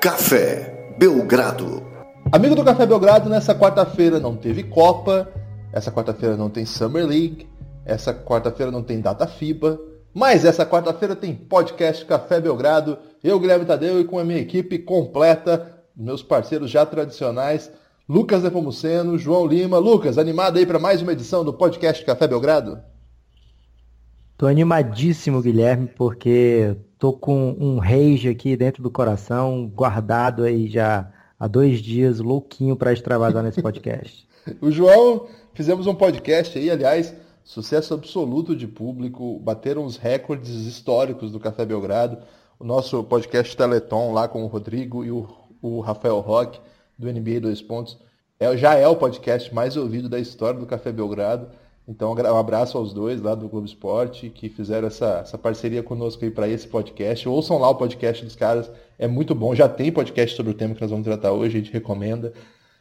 Café Belgrado. Amigo do Café Belgrado, nessa quarta-feira não teve Copa, essa quarta-feira não tem Summer League, essa quarta-feira não tem data FIBA, mas essa quarta-feira tem podcast Café Belgrado, eu, Guilherme Tadeu, e com a minha equipe completa, meus parceiros já tradicionais, Lucas Nepomuceno, João Lima. Lucas, animado aí para mais uma edição do podcast Café Belgrado? Tô animadíssimo, Guilherme, porque tô com um rage aqui dentro do coração, guardado aí já há dois dias, louquinho para extravasar nesse podcast. o João, fizemos um podcast aí, aliás, sucesso absoluto de público, bateram os recordes históricos do Café Belgrado. O nosso podcast Teleton lá com o Rodrigo e o, o Rafael Roque do NBA 2 Pontos. É, já é o podcast mais ouvido da história do Café Belgrado. Então, um abraço aos dois lá do Globo Esporte que fizeram essa, essa parceria conosco aí para esse podcast. Ouçam lá o podcast dos caras, é muito bom. Já tem podcast sobre o tema que nós vamos tratar hoje, a gente recomenda.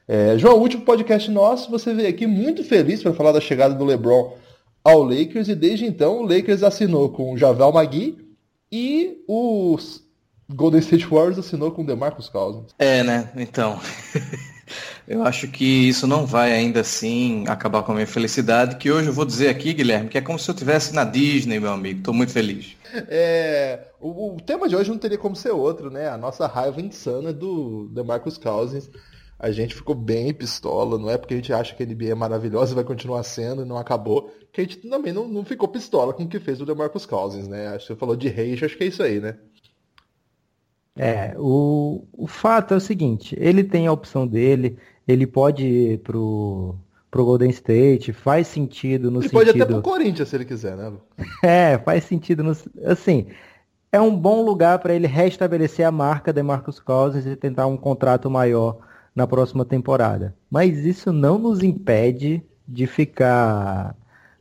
É, João, o último podcast nosso, você veio aqui muito feliz para falar da chegada do LeBron ao Lakers e desde então o Lakers assinou com o Javel Magui e os Golden State Warriors assinou com o DeMarcus Cousins. É, né? Então. eu acho que isso não vai ainda assim acabar com a minha felicidade, que hoje eu vou dizer aqui, Guilherme, que é como se eu estivesse na Disney, meu amigo. Estou muito feliz. É, o, o, tema de hoje não teria como ser outro, né? A nossa raiva insana do DeMarcus Cousins. A gente ficou bem pistola, não é porque a gente acha que a NBA é maravilhosa e vai continuar sendo e não acabou, que a gente também não, não ficou pistola com o que fez o DeMarcus Cousins, né? Acho que você falou de rage, acho que é isso aí, né? É, o, o fato é o seguinte, ele tem a opção dele, ele pode ir pro, pro Golden State, faz sentido no ele sentido... Ele pode até pro Corinthians se ele quiser, né? é, faz sentido no... Assim, é um bom lugar para ele restabelecer a marca de Marcus Cousins e tentar um contrato maior na próxima temporada. Mas isso não nos impede de ficar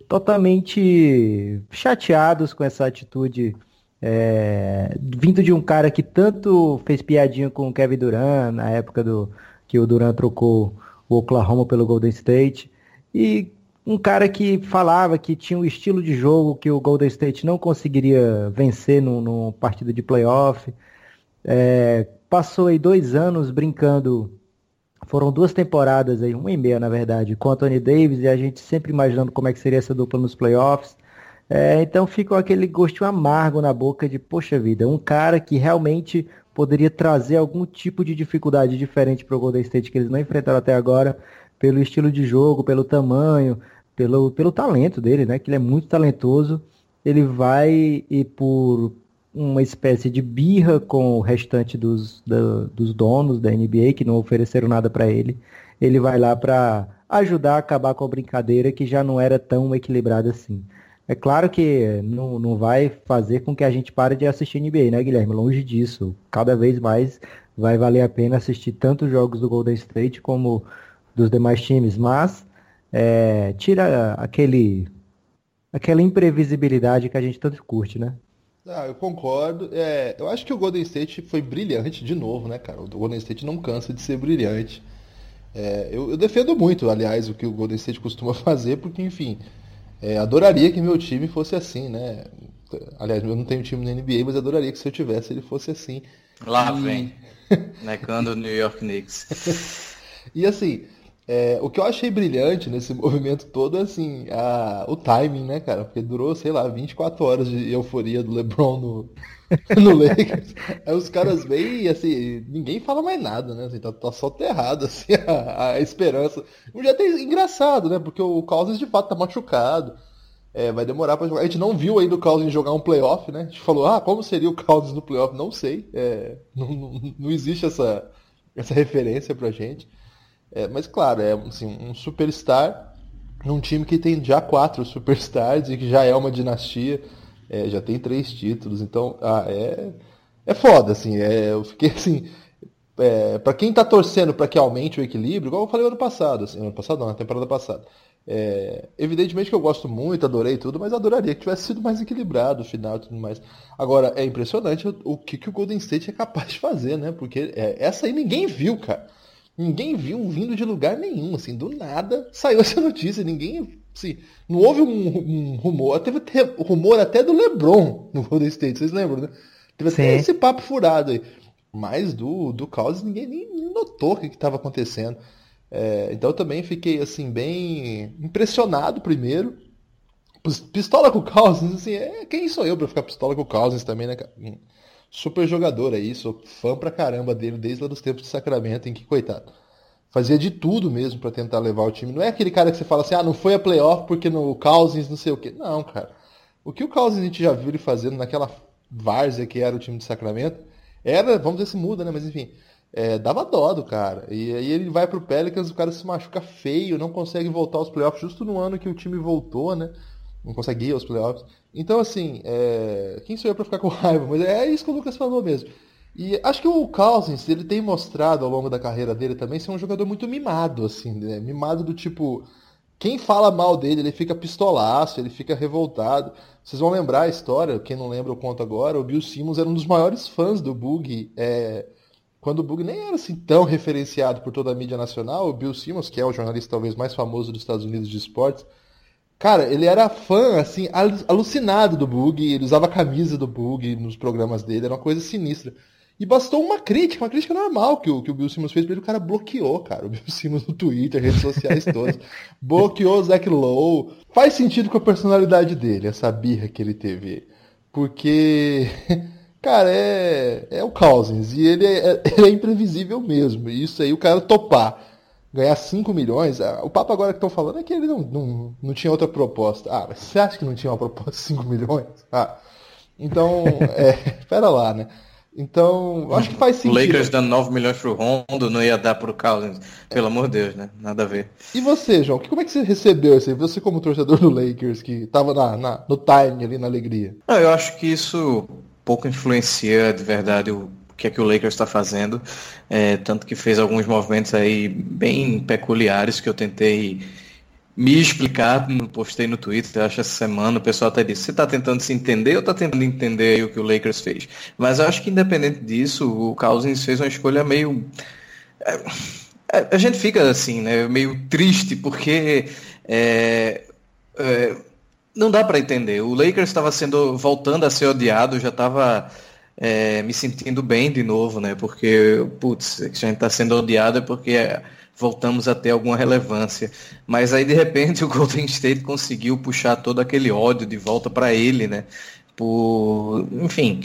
totalmente chateados com essa atitude é, vindo de um cara que tanto fez piadinha com o Kevin Durant na época do que o Durant trocou o Oklahoma pelo Golden State e um cara que falava que tinha um estilo de jogo que o Golden State não conseguiria vencer no, no partido de playoff. É, passou aí dois anos brincando, foram duas temporadas aí, uma e meia na verdade, com Anthony Davis e a gente sempre imaginando como é que seria essa dupla nos playoffs. É, então fica aquele gostinho amargo na boca de, poxa vida, um cara que realmente poderia trazer algum tipo de dificuldade diferente para o Golden State que eles não enfrentaram até agora, pelo estilo de jogo, pelo tamanho, pelo, pelo talento dele, né? Que ele é muito talentoso. Ele vai e por uma espécie de birra com o restante dos, da, dos donos da NBA que não ofereceram nada para ele. Ele vai lá para ajudar a acabar com a brincadeira que já não era tão equilibrada assim. É claro que não, não vai fazer com que a gente pare de assistir NBA, né, Guilherme? Longe disso. Cada vez mais vai valer a pena assistir tanto os jogos do Golden State como dos demais times, mas é, tira aquele aquela imprevisibilidade que a gente tanto curte, né? Ah, eu concordo. É, eu acho que o Golden State foi brilhante de novo, né, cara? O Golden State não cansa de ser brilhante. É, eu, eu defendo muito, aliás, o que o Golden State costuma fazer, porque, enfim, é, adoraria que meu time fosse assim, né? Aliás, eu não tenho time na NBA, mas adoraria que se eu tivesse ele fosse assim. Lá e... vem. Necando o New York Knicks. e assim, é, o que eu achei brilhante nesse movimento todo é assim, a, o timing, né, cara? Porque durou, sei lá, 24 horas de euforia do LeBron no, no Lakers. Aí os caras vêm e assim, ninguém fala mais nada, né? Assim, tá, tá só assim, a, a esperança. Já tem engraçado, né? Porque o Cousins de fato tá machucado. É, vai demorar para jogar. A gente não viu ainda o Cousins jogar um playoff, né? A gente falou, ah, como seria o Cousins no playoff? Não sei. É, não, não, não, existe essa, essa referência pra gente. É, mas claro, é assim, um superstar num time que tem já quatro superstars e que já é uma dinastia. É, já tem três títulos, então ah, é, é foda, assim. É, eu fiquei assim. É, para quem tá torcendo para que aumente o equilíbrio, igual eu falei ano passado, assim, ano passado não, na temporada passada. É, evidentemente que eu gosto muito, adorei tudo, mas adoraria que tivesse sido mais equilibrado o final e tudo mais. Agora, é impressionante o, o que, que o Golden State é capaz de fazer, né? Porque é, essa aí ninguém viu, cara. Ninguém viu vindo de lugar nenhum, assim, do nada saiu essa notícia, ninguém Sim, não houve um, um rumor, teve rumor até do LeBron no Golden State, vocês lembram, né? Teve Sim. até esse papo furado aí. Mas do, do Cousins ninguém nem notou o que estava acontecendo. É, então eu também fiquei assim bem impressionado primeiro. Pistola com o Cousins, assim, é, quem sou eu para ficar pistola com o Cousins também, né? Super jogador aí, sou fã pra caramba dele desde lá dos tempos de Sacramento, em que coitado. Fazia de tudo mesmo para tentar levar o time. Não é aquele cara que você fala assim, ah, não foi a playoff porque no Cousins não sei o quê. Não, cara. O que o Cousins a gente já viu ele fazendo naquela várzea que era o time de Sacramento, era, vamos ver se muda, né? Mas enfim, é, dava dó do cara. E aí ele vai pro Pelicans, o cara se machuca feio, não consegue voltar aos playoffs justo no ano que o time voltou, né? Não consegue ir aos playoffs. Então, assim, é... quem sou eu pra ficar com raiva? Mas é isso que o Lucas falou mesmo. E acho que o Cousins, ele tem mostrado ao longo da carreira dele também ser um jogador muito mimado, assim, né? Mimado do tipo. Quem fala mal dele, ele fica pistolaço, ele fica revoltado. Vocês vão lembrar a história, quem não lembra eu conto agora, o Bill Simmons era um dos maiores fãs do Bug. É, quando o Bug nem era assim tão referenciado por toda a mídia nacional, o Bill Simmons, que é o jornalista talvez mais famoso dos Estados Unidos de esportes, cara, ele era fã, assim, alucinado do Bug, ele usava a camisa do Bug nos programas dele, era uma coisa sinistra. E bastou uma crítica, uma crítica normal que o, que o Bill Simmons fez pra ele, o cara bloqueou, cara. O Bill Simmons no Twitter, redes sociais todas. bloqueou o Zach Lowe. Faz sentido com a personalidade dele, essa birra que ele teve. Porque, cara, é, é o Cousins. E ele é, ele é imprevisível mesmo. E isso aí, o cara topar ganhar 5 milhões. Ah, o papo agora que estão falando é que ele não, não, não tinha outra proposta. Ah, mas você acha que não tinha uma proposta de 5 milhões? Ah. Então, é, pera lá, né? Então, acho que faz sentido. O Lakers dando 9 milhões pro Rondo não ia dar pro Cousins. Pelo amor de Deus, né? Nada a ver. E você, João? Como é que você recebeu isso aí? Você como torcedor do Lakers, que tava na, na, no time ali, na alegria. Não, eu acho que isso pouco influencia de verdade o que é que o Lakers está fazendo. É, tanto que fez alguns movimentos aí bem peculiares que eu tentei me explicar, postei no Twitter, acho essa semana, o pessoal até disse, você está tentando se entender ou está tentando entender o que o Lakers fez? Mas eu acho que independente disso, o Cousins fez uma escolha meio... É, é, a gente fica assim, né, meio triste, porque é, é, não dá para entender. O Lakers estava sendo, voltando a ser odiado, já estava é, me sentindo bem de novo, né, porque, putz, a gente está sendo odiado é porque voltamos a ter alguma relevância. Mas aí de repente o Golden State conseguiu puxar todo aquele ódio de volta para ele, né? Por, enfim,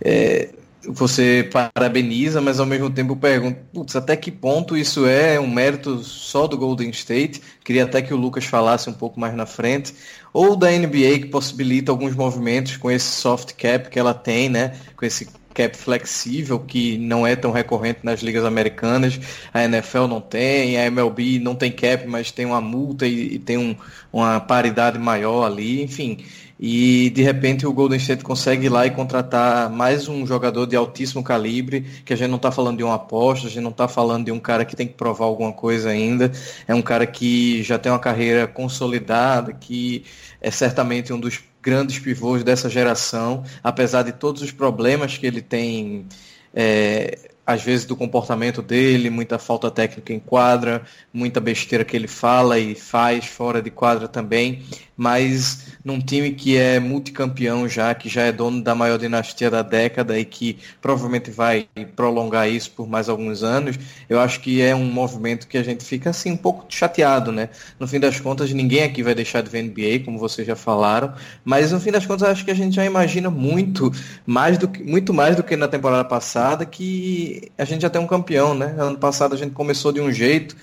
é, você parabeniza, mas ao mesmo tempo pergunta, putz, até que ponto isso é um mérito só do Golden State? Queria até que o Lucas falasse um pouco mais na frente, ou da NBA que possibilita alguns movimentos com esse soft cap que ela tem, né? Com esse cap flexível que não é tão recorrente nas ligas americanas. A NFL não tem, a MLB não tem cap, mas tem uma multa e, e tem um, uma paridade maior ali, enfim. E de repente o Golden State consegue ir lá e contratar mais um jogador de altíssimo calibre, que a gente não está falando de uma aposta, a gente não está falando de um cara que tem que provar alguma coisa ainda. É um cara que já tem uma carreira consolidada, que é certamente um dos grandes pivôs dessa geração, apesar de todos os problemas que ele tem, é, às vezes do comportamento dele, muita falta técnica em quadra, muita besteira que ele fala e faz fora de quadra também mas num time que é multicampeão já, que já é dono da maior dinastia da década e que provavelmente vai prolongar isso por mais alguns anos, eu acho que é um movimento que a gente fica assim um pouco chateado, né? No fim das contas, ninguém aqui vai deixar de ver NBA, como vocês já falaram, mas no fim das contas, acho que a gente já imagina muito mais do que, muito mais do que na temporada passada, que a gente já tem um campeão, né? Ano passado a gente começou de um jeito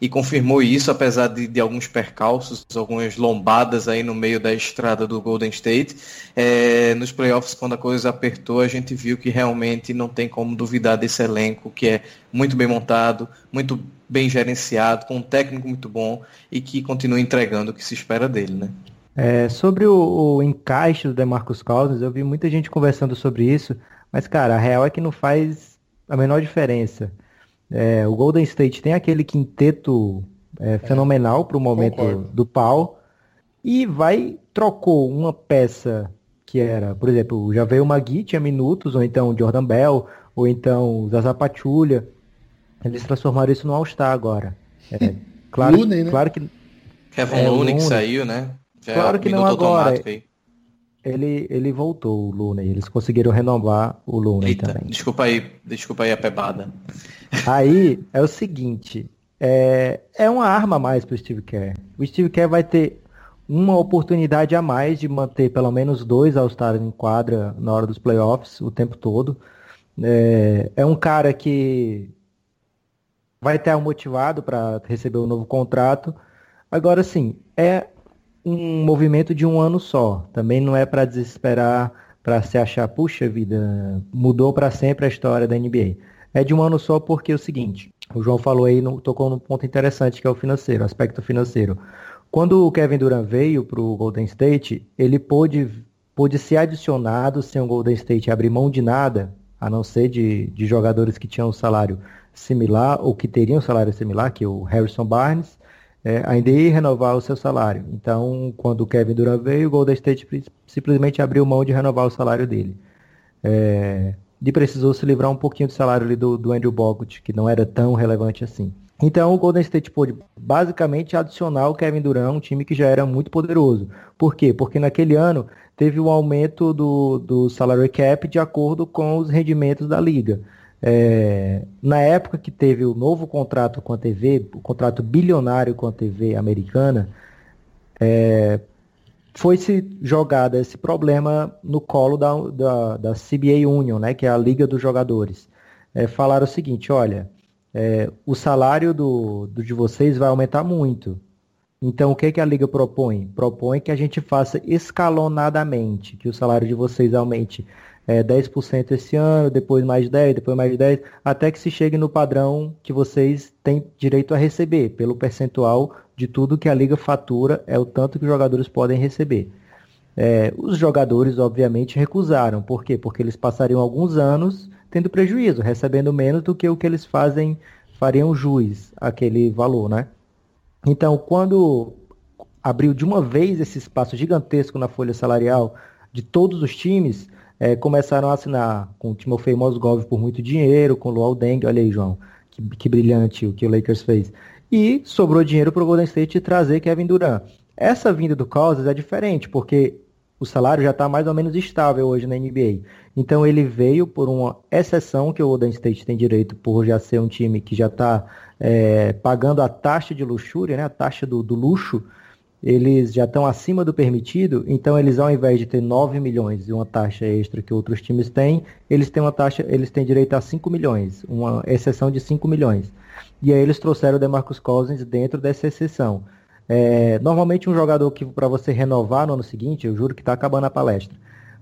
e confirmou isso, apesar de, de, alguns percalços, algumas lombadas aí no meio da estrada do Golden State. É, nos playoffs, quando a coisa apertou, a gente viu que realmente não tem como duvidar desse elenco, que é muito bem montado, muito bem gerenciado, com um técnico muito bom e que continua entregando o que se espera dele, né? É, sobre o, o, encaixe do DeMarcus Cousins, eu vi muita gente conversando sobre isso, mas, cara, a real é que não faz a menor diferença. É, o Golden State tem aquele quinteto é, fenomenal para o momento Concordo. do pau e vai trocou uma peça que era, por exemplo, já veio o Magui, tinha minutos, ou então o Jordan Bell, ou então o Zaza Pachulia. Eles transformaram isso no All-Star agora. É, claro, Looney, né? claro que Kevin é, Looney que saiu, né? Já claro que não agora. Ele, ele voltou, o Looney. Eles conseguiram renovar o Looney Eita, também. Desculpa aí, desculpa aí a pebada. Aí é o seguinte, é, é uma arma a mais para o Steve Kerr. O Steve Kerr vai ter uma oportunidade a mais de manter pelo menos dois All-Stars em quadra na hora dos playoffs o tempo todo. É, é um cara que vai estar motivado para receber um novo contrato. Agora sim, é um movimento de um ano só. Também não é para desesperar, para se achar, puxa vida, mudou para sempre a história da NBA. É de um ano só porque é o seguinte, o João falou aí, tocou num ponto interessante que é o financeiro, o aspecto financeiro. Quando o Kevin Durant veio para o Golden State, ele pôde, pôde ser adicionado sem o Golden State abrir mão de nada, a não ser de, de jogadores que tinham um salário similar ou que teriam um salário similar, que é o Harrison Barnes, é, ainda ia renovar o seu salário. Então, quando o Kevin Durant veio, o Golden State simplesmente abriu mão de renovar o salário dele. É, e precisou se livrar um pouquinho do salário do, do Andrew Bogut, que não era tão relevante assim. Então o Golden State pôde basicamente adicionar o Kevin Durant, um time que já era muito poderoso. Por quê? Porque naquele ano teve um aumento do, do salary cap de acordo com os rendimentos da liga. É, na época que teve o novo contrato com a TV, o contrato bilionário com a TV americana, é, foi-se jogado esse problema no colo da, da, da, CBA Union, né, que é a Liga dos Jogadores. É, falaram o seguinte, olha, é, o salário do, do, de vocês vai aumentar muito. Então, o que, que a Liga propõe? Propõe que a gente faça escalonadamente, que o salário de vocês aumente é, 10% esse ano, depois mais 10, depois mais 10, até que se chegue no padrão que vocês têm direito a receber, pelo percentual de tudo que a liga fatura, é o tanto que os jogadores podem receber. É, os jogadores, obviamente, recusaram. Por quê? Porque eles passariam alguns anos tendo prejuízo, recebendo menos do que o que eles fazem, fariam juiz aquele valor, né? Então, quando abriu de uma vez esse espaço gigantesco na folha salarial de todos os times, é, começaram a assinar com o Timofey Mozgov por muito dinheiro, com o Luol Deng, olha aí, João, que, que brilhante o que o Lakers fez. E sobrou dinheiro para o Golden State trazer Kevin Durant. Essa vinda do Cousins é diferente, porque o salário já está mais ou menos estável hoje na NBA. Então ele veio por uma exceção que o Golden State tem direito por já ser um time que já está é, pagando a taxa de luxúria, né, a taxa do, do luxo, eles já estão acima do permitido, então eles ao invés de ter 9 milhões e uma taxa extra que outros times têm, eles têm uma taxa, eles têm direito a 5 milhões, uma exceção de 5 milhões. E aí eles trouxeram o DeMarcus Cousins dentro dessa exceção. É, normalmente um jogador que para você renovar no ano seguinte, eu juro que está acabando a palestra.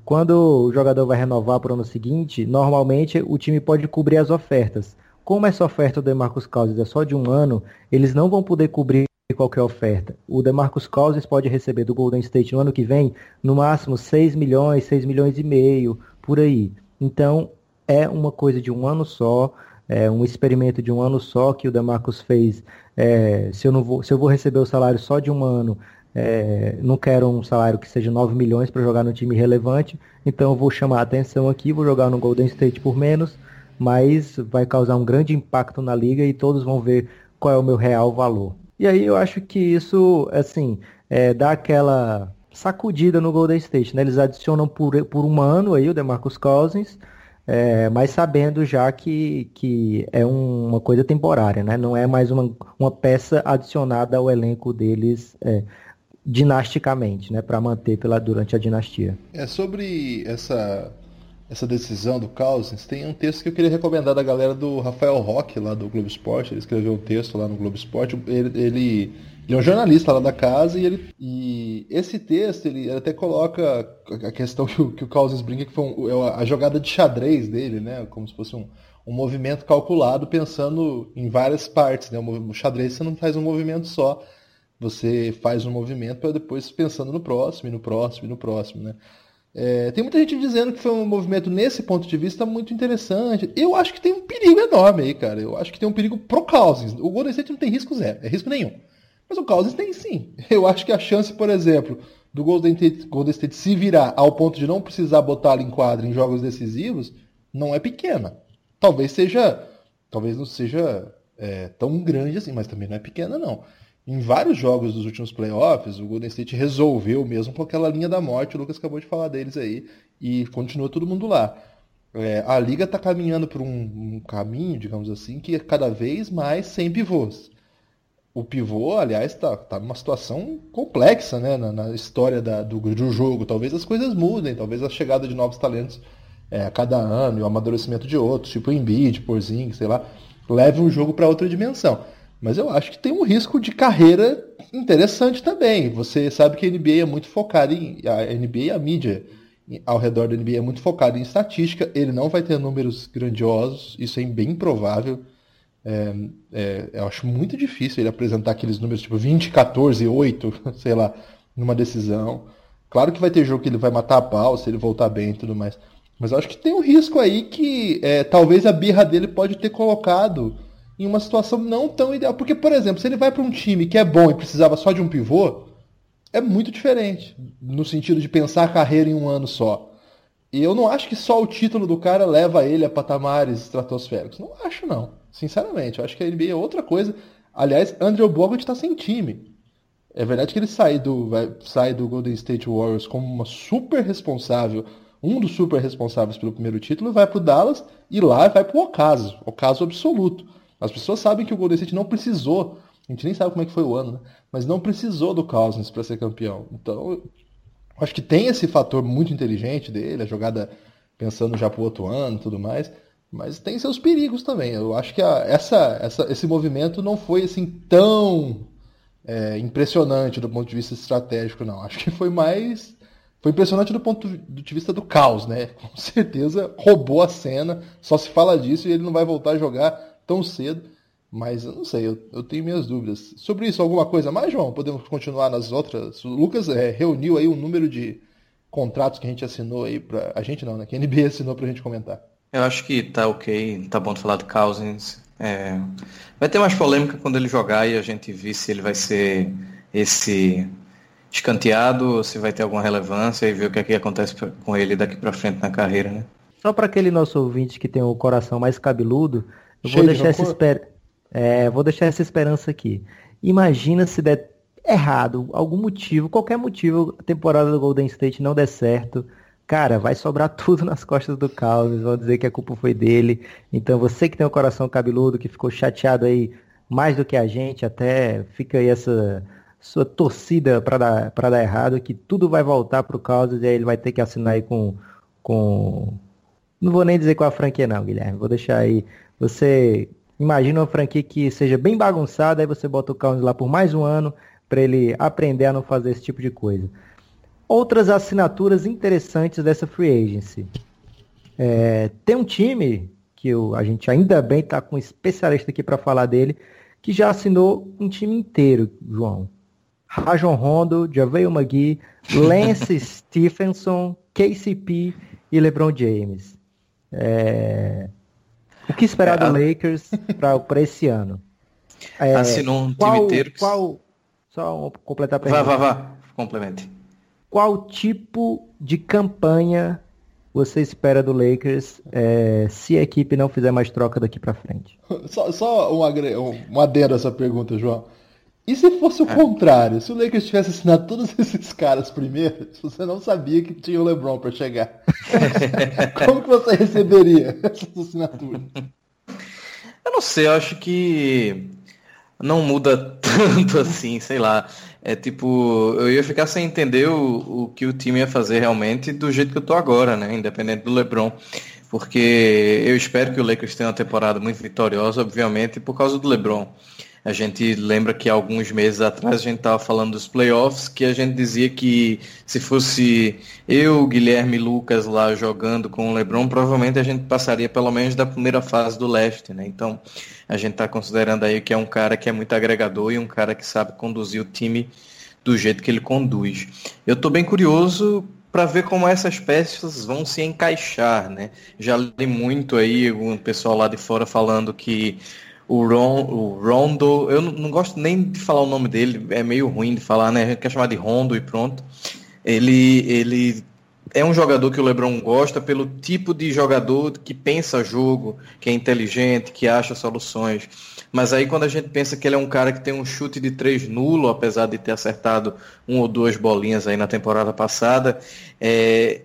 Quando o jogador vai renovar para o ano seguinte, normalmente o time pode cobrir as ofertas. Como essa oferta do DeMarcus Cousins é só de um ano, eles não vão poder cobrir qualquer oferta. O DeMarcus Cousins pode receber do Golden State no ano que vem, no máximo 6 milhões, 6 milhões e meio, por aí. Então, é uma coisa de um ano só, é um experimento de um ano só que o DeMarcus fez. É, se, eu não vou, se eu vou receber o salário só de um ano, é, não quero um salário que seja 9 milhões para jogar no time relevante, então eu vou chamar a atenção aqui, vou jogar no Golden State por menos, mas vai causar um grande impacto na liga e todos vão ver qual é o meu real valor. E aí eu acho que isso, assim, é, dá aquela sacudida no Golden State, né? Eles adicionam por, por um ano aí o DeMarcus Cousins, é, mas sabendo já que, que é um, uma coisa temporária, né? Não é mais uma, uma peça adicionada ao elenco deles é, dinasticamente, né? Para manter pela, durante a dinastia. É sobre essa essa decisão do Cousins, tem um texto que eu queria recomendar da galera do Rafael Roque, lá do Globo Esporte. Ele escreveu um texto lá no Globo Esporte. Ele, ele, ele é um jornalista lá da casa e, ele, e esse texto ele até coloca a questão que o, que o Cousins brinca que foi um, é a jogada de xadrez dele, né? Como se fosse um, um movimento calculado pensando em várias partes. Né? O xadrez você não faz um movimento só, você faz um movimento para depois pensando no próximo, e no próximo, e no próximo. Né? É, tem muita gente dizendo que foi um movimento, nesse ponto de vista, muito interessante. Eu acho que tem um perigo enorme aí, cara. Eu acho que tem um perigo pro Cousins. O Golden State não tem risco zero, é risco nenhum. Mas o Cousins tem sim. Eu acho que a chance, por exemplo, do Golden State, Golden State se virar ao ponto de não precisar botá-lo em quadra em jogos decisivos, não é pequena. Talvez seja. Talvez não seja é, tão grande assim, mas também não é pequena, não. Em vários jogos dos últimos playoffs, o Golden State resolveu mesmo com aquela linha da morte, o Lucas acabou de falar deles aí, e continua todo mundo lá. É, a liga está caminhando por um, um, caminho, digamos assim, que é cada vez mais sem pivôs. O pivô, aliás, está tá numa situação complexa né, na, na história da, do, do, jogo. Talvez as coisas mudem, talvez a chegada de novos talentos é, a cada ano e o amadurecimento de outros, tipo Embiid, Porzingis, sei lá, leve o jogo para outra dimensão. Mas eu acho que tem um risco de carreira interessante também. Você sabe que a NBA é muito focada em. A NBA e a mídia ao redor da NBA é muito focada em estatística. Ele não vai ter números grandiosos, isso é bem provável. É, é, eu acho muito difícil ele apresentar aqueles números tipo 20, 14, 8, sei lá, numa decisão. Claro que vai ter jogo que ele vai matar a pau se ele voltar bem e tudo mais. Mas eu acho que tem um risco aí que é, talvez a birra dele pode ter colocado em uma situação não tão ideal. Porque, por exemplo, se ele vai para um time que é bom e precisava só de um pivô, é muito diferente no sentido de pensar a carreira em um ano só. E eu não acho que só o título do cara leva ele a patamares estratosféricos. Não acho, não. Sinceramente, eu acho que a NBA é outra coisa. Aliás, Andrew Bogut está sem time. É verdade que ele sai do, vai, sai do Golden State Warriors como uma super responsável um dos super responsáveis pelo primeiro título, vai para o Dallas e lá vai para o ocaso, ocaso absoluto. As pessoas sabem que o Golden State não precisou, a gente nem sabe como é que foi o ano, né? mas não precisou do Cousins para ser campeão. Então, acho que tem esse fator muito inteligente dele, a jogada pensando já para o outro ano tudo mais, mas tem seus perigos também. Eu acho que a, essa, essa, esse movimento não foi assim tão é, impressionante do ponto de vista estratégico, não. Acho que foi mais foi impressionante do ponto de vista do caos, né? Com certeza roubou a cena, só se fala disso e ele não vai voltar a jogar tão cedo. Mas eu não sei, eu, eu tenho minhas dúvidas. Sobre isso, alguma coisa mais, João? Podemos continuar nas outras? O Lucas é, reuniu aí um número de contratos que a gente assinou aí pra. A gente não, né? Que a NBA assinou pra gente comentar. Eu acho que tá ok, tá bom de falar do Cousins. É... Vai ter mais polêmica quando ele jogar e a gente ver se ele vai ser esse escanteado, se vai ter alguma relevância e ver o que, é que acontece com ele daqui para frente na carreira, né? Só para aquele nosso ouvinte que tem o coração mais cabeludo, eu vou deixar, essa esper... é, vou deixar essa esperança aqui. Imagina se der errado, algum motivo, qualquer motivo, a temporada do Golden State não der certo. Cara, vai sobrar tudo nas costas do Calves, vão dizer que a culpa foi dele. Então você que tem o coração cabeludo, que ficou chateado aí mais do que a gente, até fica aí essa sua torcida para dar, pra dar errado, que tudo vai voltar pro Causas e aí ele vai ter que assinar aí com, com. Não vou nem dizer com a franquia não, Guilherme. Vou deixar aí. Você imagina uma franquia que seja bem bagunçada, aí você bota o Causas lá por mais um ano para ele aprender a não fazer esse tipo de coisa. Outras assinaturas interessantes dessa free agency. É, tem um time que eu, a gente ainda bem está com um especialista aqui para falar dele, que já assinou um time inteiro, João. Rajon Rondo, Javel McGee, Lance Stephenson, KCP e LeBron James. É... O que esperar é, do Lakers para esse ano? É, Assinou um qual, time inteiro. Qual, só completar a pergunta. Vá, vá, vá. Complemente. Qual tipo de campanha você espera do Lakers é, se a equipe não fizer mais troca daqui para frente? Só, só um, um, um adendo a essa pergunta, João. E se fosse o é. contrário? Se o Lakers tivesse assinado todos esses caras primeiro, você não sabia que tinha o LeBron para chegar. Como que você receberia essas assinaturas? Eu não sei, eu acho que não muda tanto assim, sei lá. É tipo, eu ia ficar sem entender o, o que o time ia fazer realmente do jeito que eu tô agora, né? Independente do LeBron. Porque eu espero que o Lakers tenha uma temporada muito vitoriosa, obviamente, por causa do LeBron. A gente lembra que alguns meses atrás a gente estava falando dos playoffs, que a gente dizia que se fosse eu, Guilherme Lucas lá jogando com o LeBron, provavelmente a gente passaria pelo menos da primeira fase do leste, né? Então a gente está considerando aí que é um cara que é muito agregador e um cara que sabe conduzir o time do jeito que ele conduz. Eu estou bem curioso para ver como essas peças vão se encaixar, né? Já li muito aí o pessoal lá de fora falando que o, Ron, o Rondo, eu não, gosto nem de falar o nome dele, é meio ruim de falar, né? A gente quer chamar de Rondo e pronto. Ele, ele é um jogador que o LeBron gosta pelo tipo de jogador que pensa jogo, que é inteligente, que acha soluções. Mas aí quando a gente pensa que ele é um cara que tem um chute de três nulo, apesar de ter acertado um ou duas bolinhas aí na temporada passada, é,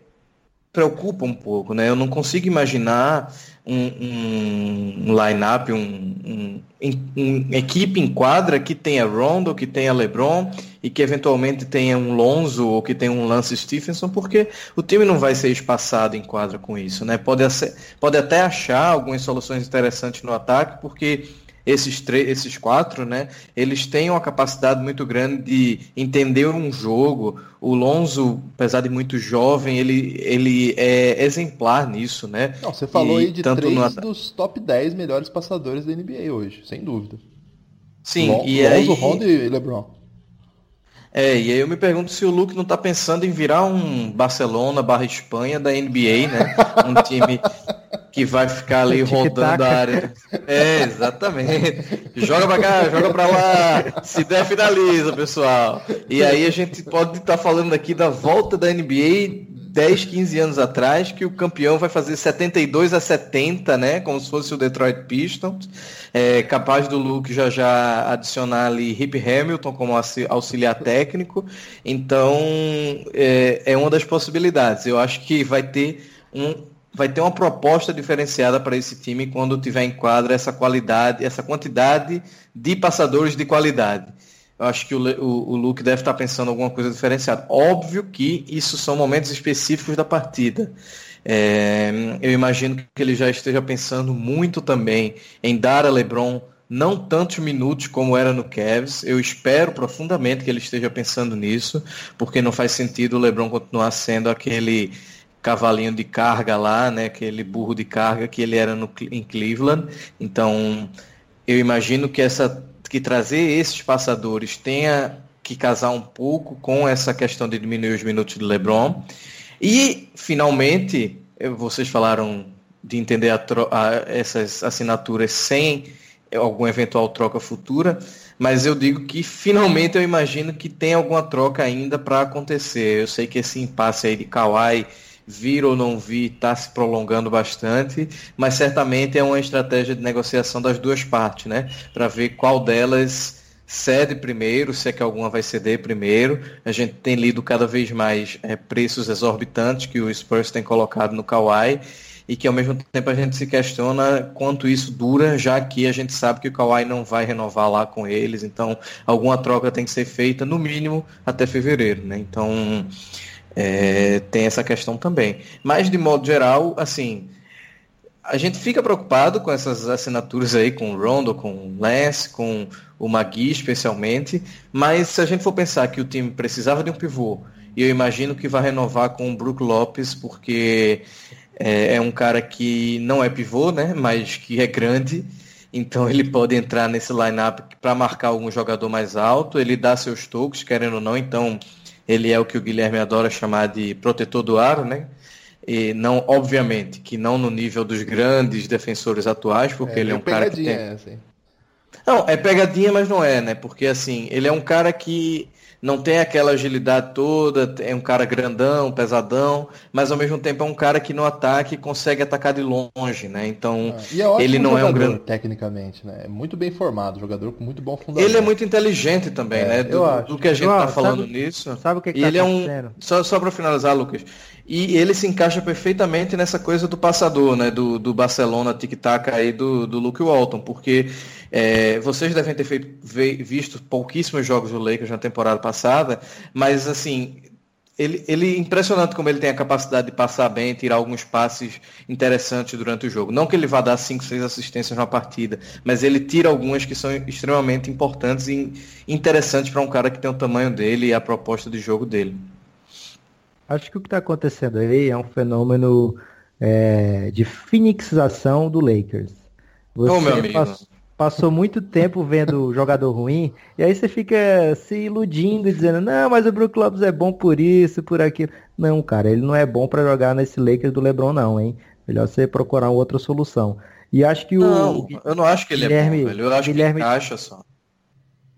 preocupa um pouco, né? Eu não consigo imaginar um, um, um line-up, um, um, equipe em quadra que tenha Rondo, que tenha LeBron e que eventualmente tenha um Lonzo ou que tenha um Lance Stephenson, porque o time não vai ser espaçado em quadra com isso, né? Pode, pode até achar algumas soluções interessantes no ataque, porque esses três, esses quatro, né, eles têm uma capacidade muito grande de entender um jogo. O Lonzo, apesar de muito jovem, ele, ele é exemplar nisso, né? Não, você falou e aí de três no... dos top 10 melhores passadores da NBA hoje, sem dúvida. Sim, Lon e Lonzo, aí... Rondo e LeBron. É, e aí eu me pergunto se o Luke não está pensando em virar um Barcelona barra Espanha da NBA, né? Um time que vai ficar ali rodando a área. É, exatamente. Joga pra cá, joga pra lá. Se der, finaliza, pessoal. E aí a gente pode estar tá falando aqui da volta da NBA 10, 15 anos atrás, que o campeão vai fazer 72 a 70, né? Como se fosse o Detroit Pistons. É, capaz do Luke já já adicionar ali Hip Hamilton como auxiliar técnico. Então, é, é uma das possibilidades. Eu acho que vai ter um, vai ter uma proposta diferenciada para esse time quando tiver em quadra essa qualidade, essa quantidade de passadores de qualidade. Eu acho que o, o, o Luke deve estar pensando alguma coisa diferenciada. Óbvio que isso são momentos específicos da partida. É, eu imagino que ele já esteja pensando muito também em dar a LeBron não tantos minutos como era no Cavs. Eu espero profundamente que ele esteja pensando nisso, porque não faz sentido o LeBron continuar sendo aquele cavalinho de carga lá, né, aquele burro de carga que ele era no, em Cleveland. Então, eu imagino que essa que trazer esses passadores tenha que casar um pouco com essa questão de diminuir os minutos de LeBron. E, finalmente, vocês falaram de entender a a, essas assinaturas sem alguma eventual troca futura, mas eu digo que finalmente eu imagino que tem alguma troca ainda para acontecer. Eu sei que esse impasse aí de Kawhi vir ou não vir está se prolongando bastante, mas certamente é uma estratégia de negociação das duas partes, né? Para ver qual delas cede primeiro, se é que alguma vai ceder primeiro. A gente tem lido cada vez mais é, preços exorbitantes que o Spurs tem colocado no Kawhi e que ao mesmo tempo a gente se questiona quanto isso dura, já que a gente sabe que o Kawhi não vai renovar lá com eles, então alguma troca tem que ser feita no mínimo até fevereiro, né? Então é, tem essa questão também. Mas, de modo geral, assim, a gente fica preocupado com essas assinaturas aí, com o Rondo, com o Lance, com o Magui especialmente, mas se a gente for pensar que o time precisava de um pivô, e eu imagino que vai renovar com o Brook Lopes, porque é, é um cara que não é pivô, né, mas que é grande, então ele pode entrar nesse lineup para marcar algum jogador mais alto, ele dá seus toques, querendo ou não, então ele é o que o Guilherme adora chamar de protetor do aro, né? E não, obviamente, que não no nível dos grandes defensores atuais, porque é, ele é um cara que tem... É, assim. Não, é pegadinha, mas não é, né? Porque assim, ele é um cara que não tem aquela agilidade toda, é um cara grandão, pesadão, mas ao mesmo tempo é um cara que no ataque consegue atacar de longe, né? Então, ah, é ele não é um grande tecnicamente, né? É muito bem formado, jogador com muito bom fundamento. Ele é muito inteligente também, é, né? Do, do, que a gente está falando sabe, nisso. Sabe o que, que e tá ele é um só só para finalizar, Lucas. E ele se encaixa perfeitamente nessa coisa do passador, né? Do, do Barcelona tic-tac aí do, do Luke Walton, porque é, vocês devem ter feito, visto pouquíssimos jogos do Lakers na temporada passada, mas assim, ele, ele impressionante como ele tem a capacidade de passar bem, tirar alguns passes interessantes durante o jogo. Não que ele vá dar 5, 6 assistências na partida, mas ele tira algumas que são extremamente importantes e interessantes para um cara que tem o tamanho dele e a proposta de jogo dele. Acho que o que está acontecendo aí é um fenômeno é, de phoenixização do Lakers. Você oh. Passou, passou muito tempo vendo jogador ruim, e aí você fica se iludindo e dizendo, não, mas o Brook Lopes é bom por isso, por aquilo. Não, cara, ele não é bom para jogar nesse Lakers do LeBron, não, hein? Melhor você procurar outra solução. E acho que não, o. eu não acho que ele Guilherme, é bom, velho. Eu acho Guilherme, que ele encaixa só.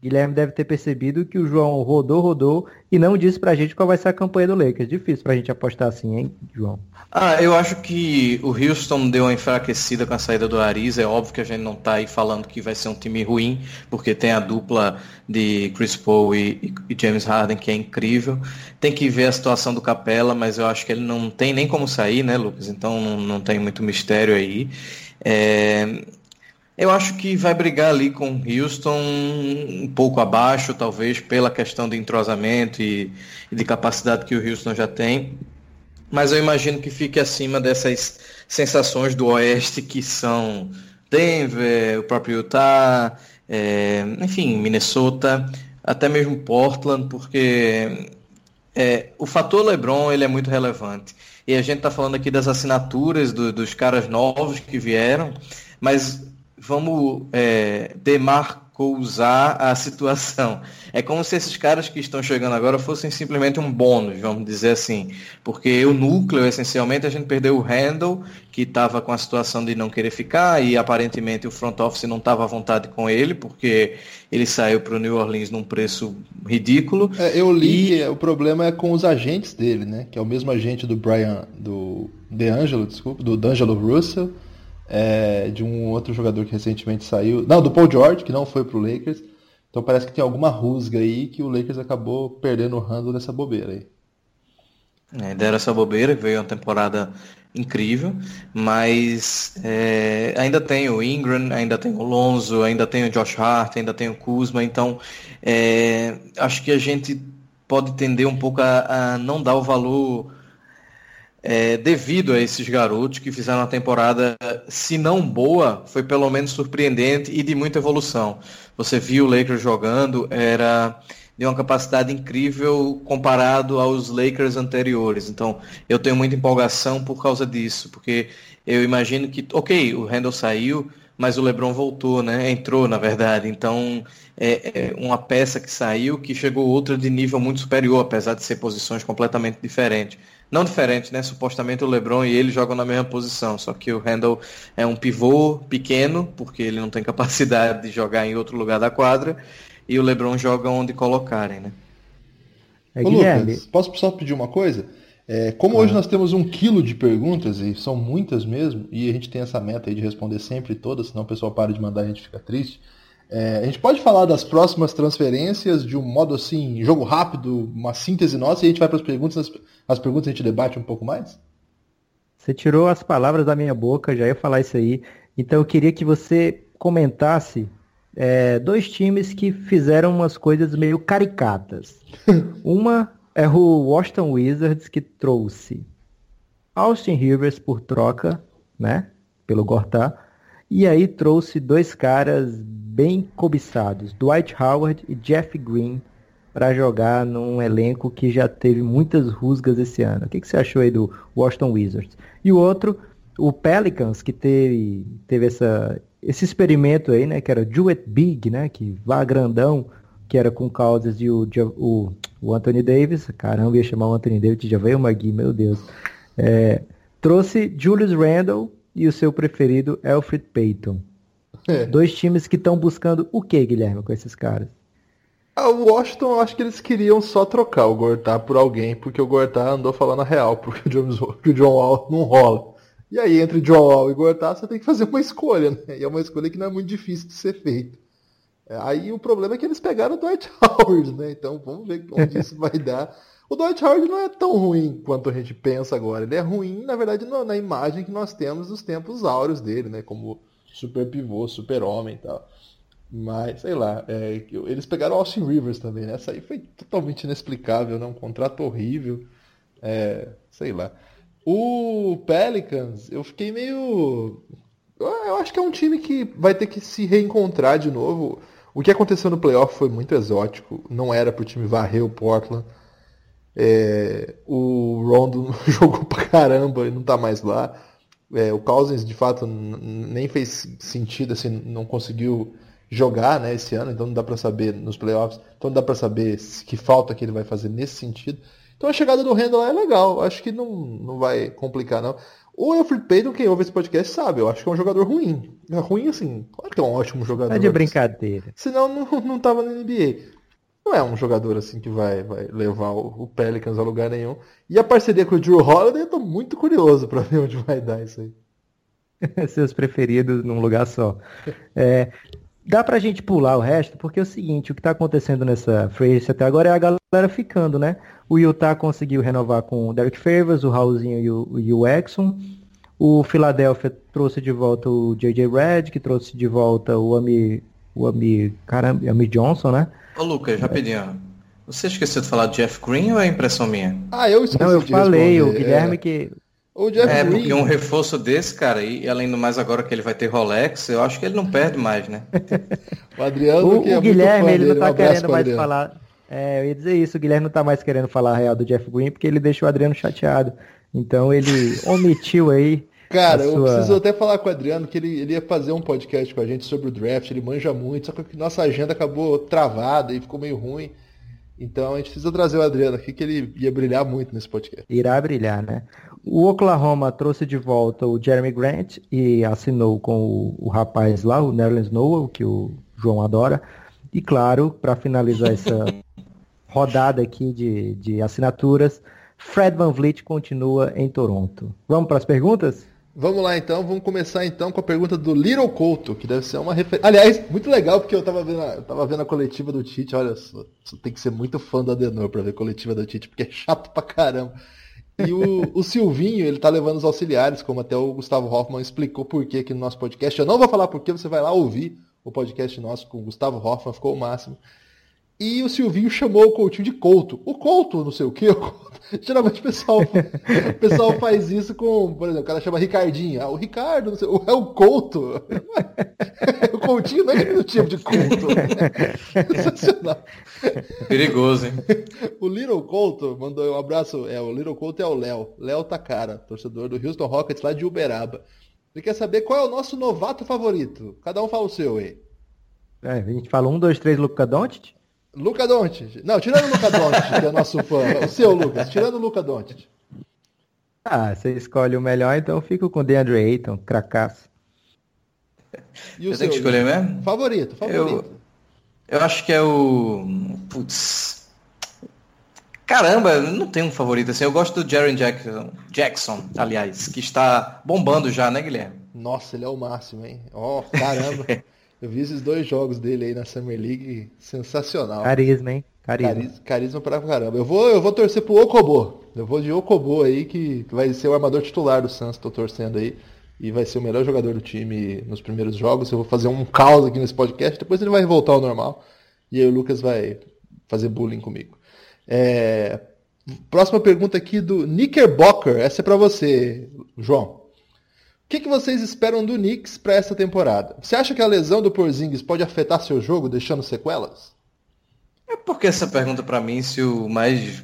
Guilherme deve ter percebido que o João rodou, rodou e não disse pra gente qual vai ser a campanha do Lakers. Difícil pra gente apostar assim, hein, João? Ah, eu acho que o Houston deu uma enfraquecida com a saída do Ariza. É óbvio que a gente não tá aí falando que vai ser um time ruim, porque tem a dupla de Chris Paul e, e James Harden, que é incrível. Tem que ver a situação do Capela, mas eu acho que ele não tem nem como sair, né, Lucas? Então não, não tem muito mistério aí. É, eu acho que vai brigar ali com Houston um pouco abaixo, talvez, pela questão de entrosamento e, e de capacidade que o Houston já tem. Mas eu imagino que fique acima dessas sensações do Oeste que são Denver, o próprio Utah, é, enfim, Minnesota, até mesmo Portland, porque é, o fator LeBron ele é muito relevante. E a gente está falando aqui das assinaturas do, dos caras novos que vieram, mas vamos é, demarcousar a situação. É como se esses caras que estão chegando agora fossem simplesmente um bônus, vamos dizer assim. Porque o núcleo, essencialmente, a gente perdeu o Handle, que estava com a situação de não querer ficar, e aparentemente o front office não estava à vontade com ele, porque ele saiu para o New Orleans num preço ridículo. É, eu li e... o problema é com os agentes dele, né? Que é o mesmo agente do Brian, do DeAngelo, desculpa, do D'Angelo Russell é, de um outro jogador que recentemente saiu. Não, do Paul George, que não foi pro Lakers. Então parece que tem alguma rusga aí que o Lakers acabou perdendo o handle dessa bobeira aí. É, deram essa bobeira, veio uma temporada incrível, mas é, ainda tem o Ingram, ainda tem o Lonzo, ainda tem o Josh Hart, ainda tem o Kuzma, então é, acho que a gente pode tender um pouco a, a não dar o valor é, devido a esses garotos que fizeram uma temporada, se não boa, foi pelo menos surpreendente e de muita evolução. Você viu o Lakers jogando, era de uma capacidade incrível comparado aos Lakers anteriores. Então, eu tenho muita empolgação por causa disso, porque eu imagino que, ok, o Randall saiu, mas o LeBron voltou, né? Entrou, na verdade. Então, é, é uma peça que saiu que chegou outra de nível muito superior, apesar de ser posições completamente diferentes. Não diferente, né? Supostamente o LeBron e ele jogam na mesma posição, só que o Randall é um pivô pequeno, porque ele não tem capacidade de jogar em outro lugar da quadra, e o LeBron joga onde colocarem, né? É, Ô, Lucas, posso só pedir uma coisa? É, como hoje nós temos um quilo de perguntas, e são muitas mesmo, e a gente tem essa meta aí de responder sempre todas, senão o pessoal para de mandar e a gente fica triste. É, a gente pode falar das próximas transferências de um modo assim, jogo rápido, uma síntese nossa, e a gente vai para as perguntas, as, as perguntas a gente debate um pouco mais? Você tirou as palavras da minha boca, já ia falar isso aí. Então eu queria que você comentasse é, dois times que fizeram umas coisas meio caricatas. Uma é o Washington Wizards que trouxe Austin Rivers por troca, né? Pelo Gortá. E aí trouxe dois caras bem cobiçados, Dwight Howard e Jeff Green, para jogar num elenco que já teve muitas rusgas esse ano. O que, que você achou aí do Washington Wizards? E o outro, o Pelicans, que teve, teve essa, esse experimento aí, né, que era Do It Big, né, que vá grandão, que era com Causas e o, o, o Anthony Davis, caramba, ia chamar o Anthony Davis, já veio o Magui, meu Deus. É, trouxe Julius Randle e o seu preferido, Alfred Payton. É. Dois times que estão buscando o que, Guilherme, com esses caras? Ah, o Washington, eu acho que eles queriam só trocar o Gortá por alguém, porque o Gortá andou falando a real, porque o, Jones, o John Wall não rola. E aí, entre John Wall e Gortá, você tem que fazer uma escolha, né? E é uma escolha que não é muito difícil de ser feita. É, aí o problema é que eles pegaram o Dwight Howard, né? Então vamos ver onde isso vai dar. O Dwight Howard não é tão ruim quanto a gente pensa agora. Ele é ruim, na verdade, na imagem que nós temos dos tempos áureos dele, né? Como super pivô, super homem e tal. Mas, sei lá, é, eles pegaram Austin Rivers também, né? Essa aí foi totalmente inexplicável, né? Um contrato horrível. É, sei lá. O Pelicans, eu fiquei meio. Eu acho que é um time que vai ter que se reencontrar de novo. O que aconteceu no playoff foi muito exótico. Não era pro time varrer o Portland. É, o Rondo jogou pra caramba e não tá mais lá. É, o Cousins, de fato, nem fez sentido, assim, não conseguiu jogar né, esse ano, então não dá para saber nos playoffs, então não dá para saber que falta que ele vai fazer nesse sentido. Então a chegada do Randall é legal. Acho que não, não vai complicar, não. O Alfred Payton, quem ouve esse podcast, sabe. Eu acho que é um jogador ruim. É ruim, assim. Claro que é um ótimo jogador. É de brincadeira. Senão não, não tava na NBA. Não é um jogador assim que vai, vai levar o, Pelicans a lugar nenhum. E a parceria com o Drew Holiday, eu tô muito curioso para ver onde vai dar isso aí. Seus preferidos num lugar só. É, dá pra gente pular o resto, porque é o seguinte, o que tá acontecendo nessa free até agora é a galera ficando, né? O Utah conseguiu renovar com o Derek Favors, o Raulzinho e o, e o Exxon. O Philadelphia trouxe de volta o J.J. Redd, que trouxe de volta o Ami, o Ami, caramba, Ami Johnson, né? Ô Lucas, rapidinho. Você esqueceu de falar de Jeff Green ou é impressão minha? Ah, eu esqueci Não, eu de falei, responder. o Guilherme É. que... O Jeff É, Green, porque um reforço desse, cara, e além do mais agora que ele vai ter Rolex, eu acho que ele não perde mais, né? o Adriano, O, que é o muito Guilherme, fã ele dele. não Um tá abraço querendo mais Adriano. falar... É, eu ia dizer isso, o Guilherme não tá mais querendo falar a real do Jeff Green, porque ele deixou o Adriano chateado. Então ele omitiu aí Cara, a eu sua- preciso até falar com o Adriano que ele, ele ia fazer um podcast com a gente sobre o draft, ele manja muito, só que nossa agenda acabou travada e ficou meio ruim. Então a gente precisa trazer o Adriano aqui, que ele ia brilhar muito nesse podcast. irá brilhar, né? O Oklahoma trouxe de volta o Jeremy Grant e assinou com o, o rapaz lá, o Nerlens Noel, que o João adora. E claro, para finalizar essa rodada aqui de, de assinaturas, Fred Van Vliet continua em Toronto. Vamos para as perguntas? Vamos lá então, vamos começar então com a pergunta do Little Couto, que deve ser uma referência. Aliás, muito legal porque eu tava vendo a, eu tava vendo a coletiva do Tite, olha só, tem que ser muito fã do Adenor pra ver a coletiva do Tite, porque é chato pra caramba. E o, o Silvinho, ele tá levando os auxiliares, como até o Gustavo Hoffman explicou por que aqui no nosso podcast. Eu não vou falar porque você vai lá ouvir o podcast nosso com o Gustavo Hoffman, ficou o máximo. E o Silvinho chamou o Coutinho de Couto. O Couto, não sei o que. Geralmente o pessoal, o pessoal faz isso com, por exemplo, o cara chama Ricardinho. Ah, o Ricardo, não sei, é o Couto. O Coutinho não é diminutivo de Couto. Sensacional. Perigoso, hein? O Little Couto mandou um abraço. É, o Little Couto é o Léo. Léo Takara, torcedor do Houston Rockets lá de Uberaba. Ele quer saber qual é o nosso novato favorito. Cada um fala o seu aí. É, a gente fala um, dois, três, Luca Doncic. Luca Doncic. Não, tirando o Luca Doncic, que é nosso fã. O seu, Lucas. Tirando o Luca Doncic. Ah, você escolhe o melhor, então eu fico com o DeAndre Ayton, cracaço. E o Eu tenho que escolher mesmo? Favorito, favorito. Eu, eu acho que é o. Putz. Caramba, eu não tenho um favorito assim. Eu gosto do Jaren Jackson, Jackson, aliás, que está bombando já, né, Guilherme? Nossa, ele é o máximo, hein? Ó, caramba. Eu vi esses dois jogos dele aí na Summer League. Sensacional. Carisma, hein? Carisma. Carisma, carisma pra caramba. Eu vou, eu vou torcer pro Okobo. Eu vou de Okobo aí, que vai ser o armador titular do Suns, tô torcendo aí. E vai ser o melhor jogador do time nos primeiros jogos. Eu vou fazer um caos aqui nesse podcast. Depois ele vai voltar ao normal. E aí o Lucas vai fazer bullying comigo. É, Próxima pergunta aqui do Knickerbocker. Essa é pra você, João. O que, que vocês esperam do Knicks para essa temporada? Você acha que a lesão do Porzingis pode afetar seu jogo, deixando sequelas? É porque essa pergunta pra mim, se o mais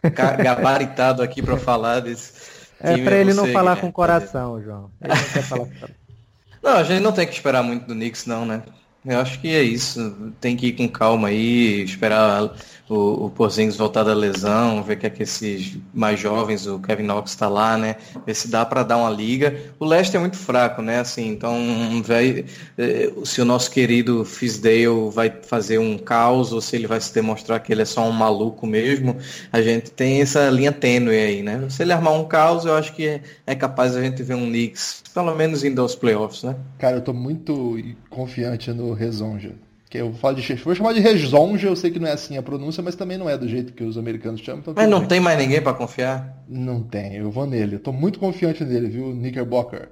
gabaritado aqui pra falar desse. É pra ele não você, falar com o coração, João. Ele não quer falar com Não, a gente não tem que esperar muito do Knicks, não, né? Eu acho que é isso. Tem que ir com calma aí, esperar o, o Porzingis voltar da lesão, ver que é que esses mais jovens, o Kevin Knox está lá, né? Ver se dá para dar uma liga. O leste é muito fraco, né? Assim, então, vai, eh, se o nosso querido Fisdale vai fazer um caos ou se ele vai se demonstrar que ele é só um maluco mesmo, a gente tem essa linha tênue aí, né? Se ele armar um caos, eu acho que é, é capaz a gente ver um Knicks, pelo menos indo aos playoffs, né? Cara, eu tô muito confiante no Rezonja. Que eu vou, falar de, vou chamar de Rezonja, eu sei que não é assim a pronúncia, mas também não é do jeito que os americanos chamam. Então Mas não bem. tem mais ninguém para confiar? Não tem, eu vou nele. Eu tô muito confiante nele, viu, Knickerbocker?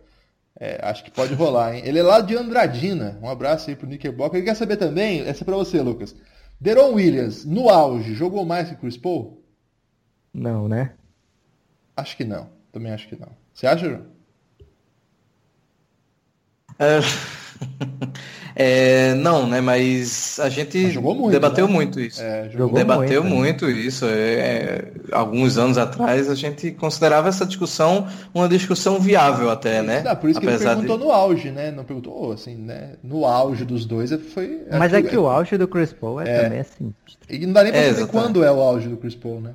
É, acho que pode rolar, hein? Ele é lá de Andradina. Um abraço aí pro Knickerbocker. Ele quer saber também, essa é pra você, Lucas. Deron Williams, no auge, jogou mais que Chris Paul? Não, né? Acho que não. Também acho que não. Você acha, João? É, é, não, né? Mas a gente Mas jogou muito, debateu né? muito isso. É, debateu muito, muito, isso. É, é, alguns anos atrás a gente considerava essa discussão uma discussão viável até, né? Ah, por isso que ele Apesar perguntou de... no auge, né? Não perguntou, assim, né? No auge dos dois foi. Mas é que o auge do Chris Paul é, É. também assim. E não dá nem pra É, saber exatamente. quando é o auge do Chris Paul, né?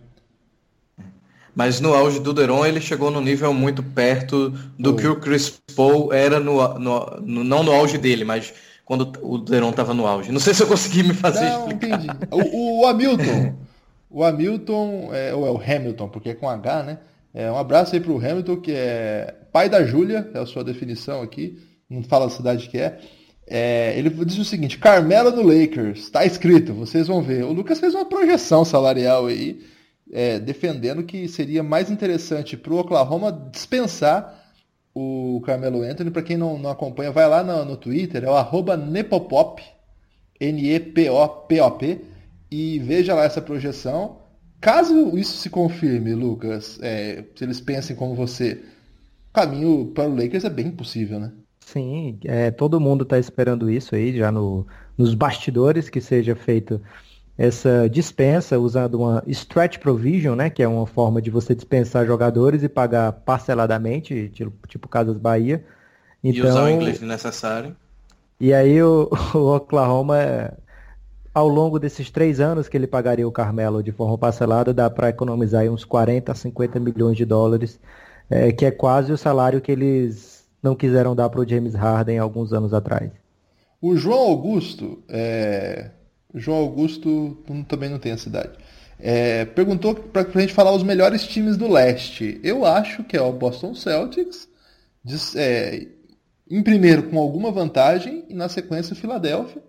Mas no auge do Deron ele chegou no nível muito perto do oh. que o Chris Paul era no, no, no, não no auge dele, mas quando o Deron estava no auge. Não sei se eu consegui me fazer não, explicar. Entendi. O, o Hamilton, o Hamilton, é, ou é o Hamilton, porque é com H, né? É, um abraço aí pro Hamilton, que é pai da Júlia, é a sua definição aqui, não fala a cidade que é. é ele disse o seguinte, Carmelo no Lakers, tá escrito, vocês vão ver. O Lucas fez uma projeção salarial aí, é, defendendo que seria mais interessante pro Oklahoma dispensar o Carmelo Anthony. Para quem não, não acompanha, vai lá no, no Twitter, é o Nepopop, N-E-P-O-P-O-P, e veja lá essa projeção. Caso isso se confirme, Lucas, é, se eles pensem como você, o caminho para o Lakers é bem possível, né? Sim, é, todo mundo está esperando isso aí, já no, nos bastidores, que seja feito essa dispensa usando uma stretch provision, né, que é uma forma de você dispensar jogadores e pagar parceladamente, tipo, tipo Casas Bahia. Então, e usar o então, inglês necessário. E aí o, o Oklahoma, ao longo desses três anos que ele pagaria o Carmelo de forma parcelada, dá para economizar uns 40 a 50 milhões de dólares, é, que é quase o salário que eles não quiseram dar para o James Harden alguns anos atrás. O João Augusto, é, João Augusto também não tem a cidade. É, perguntou para a gente falar os melhores times do leste. Eu acho que é o Boston Celtics, é, em primeiro com alguma vantagem, e na sequência o Philadelphia.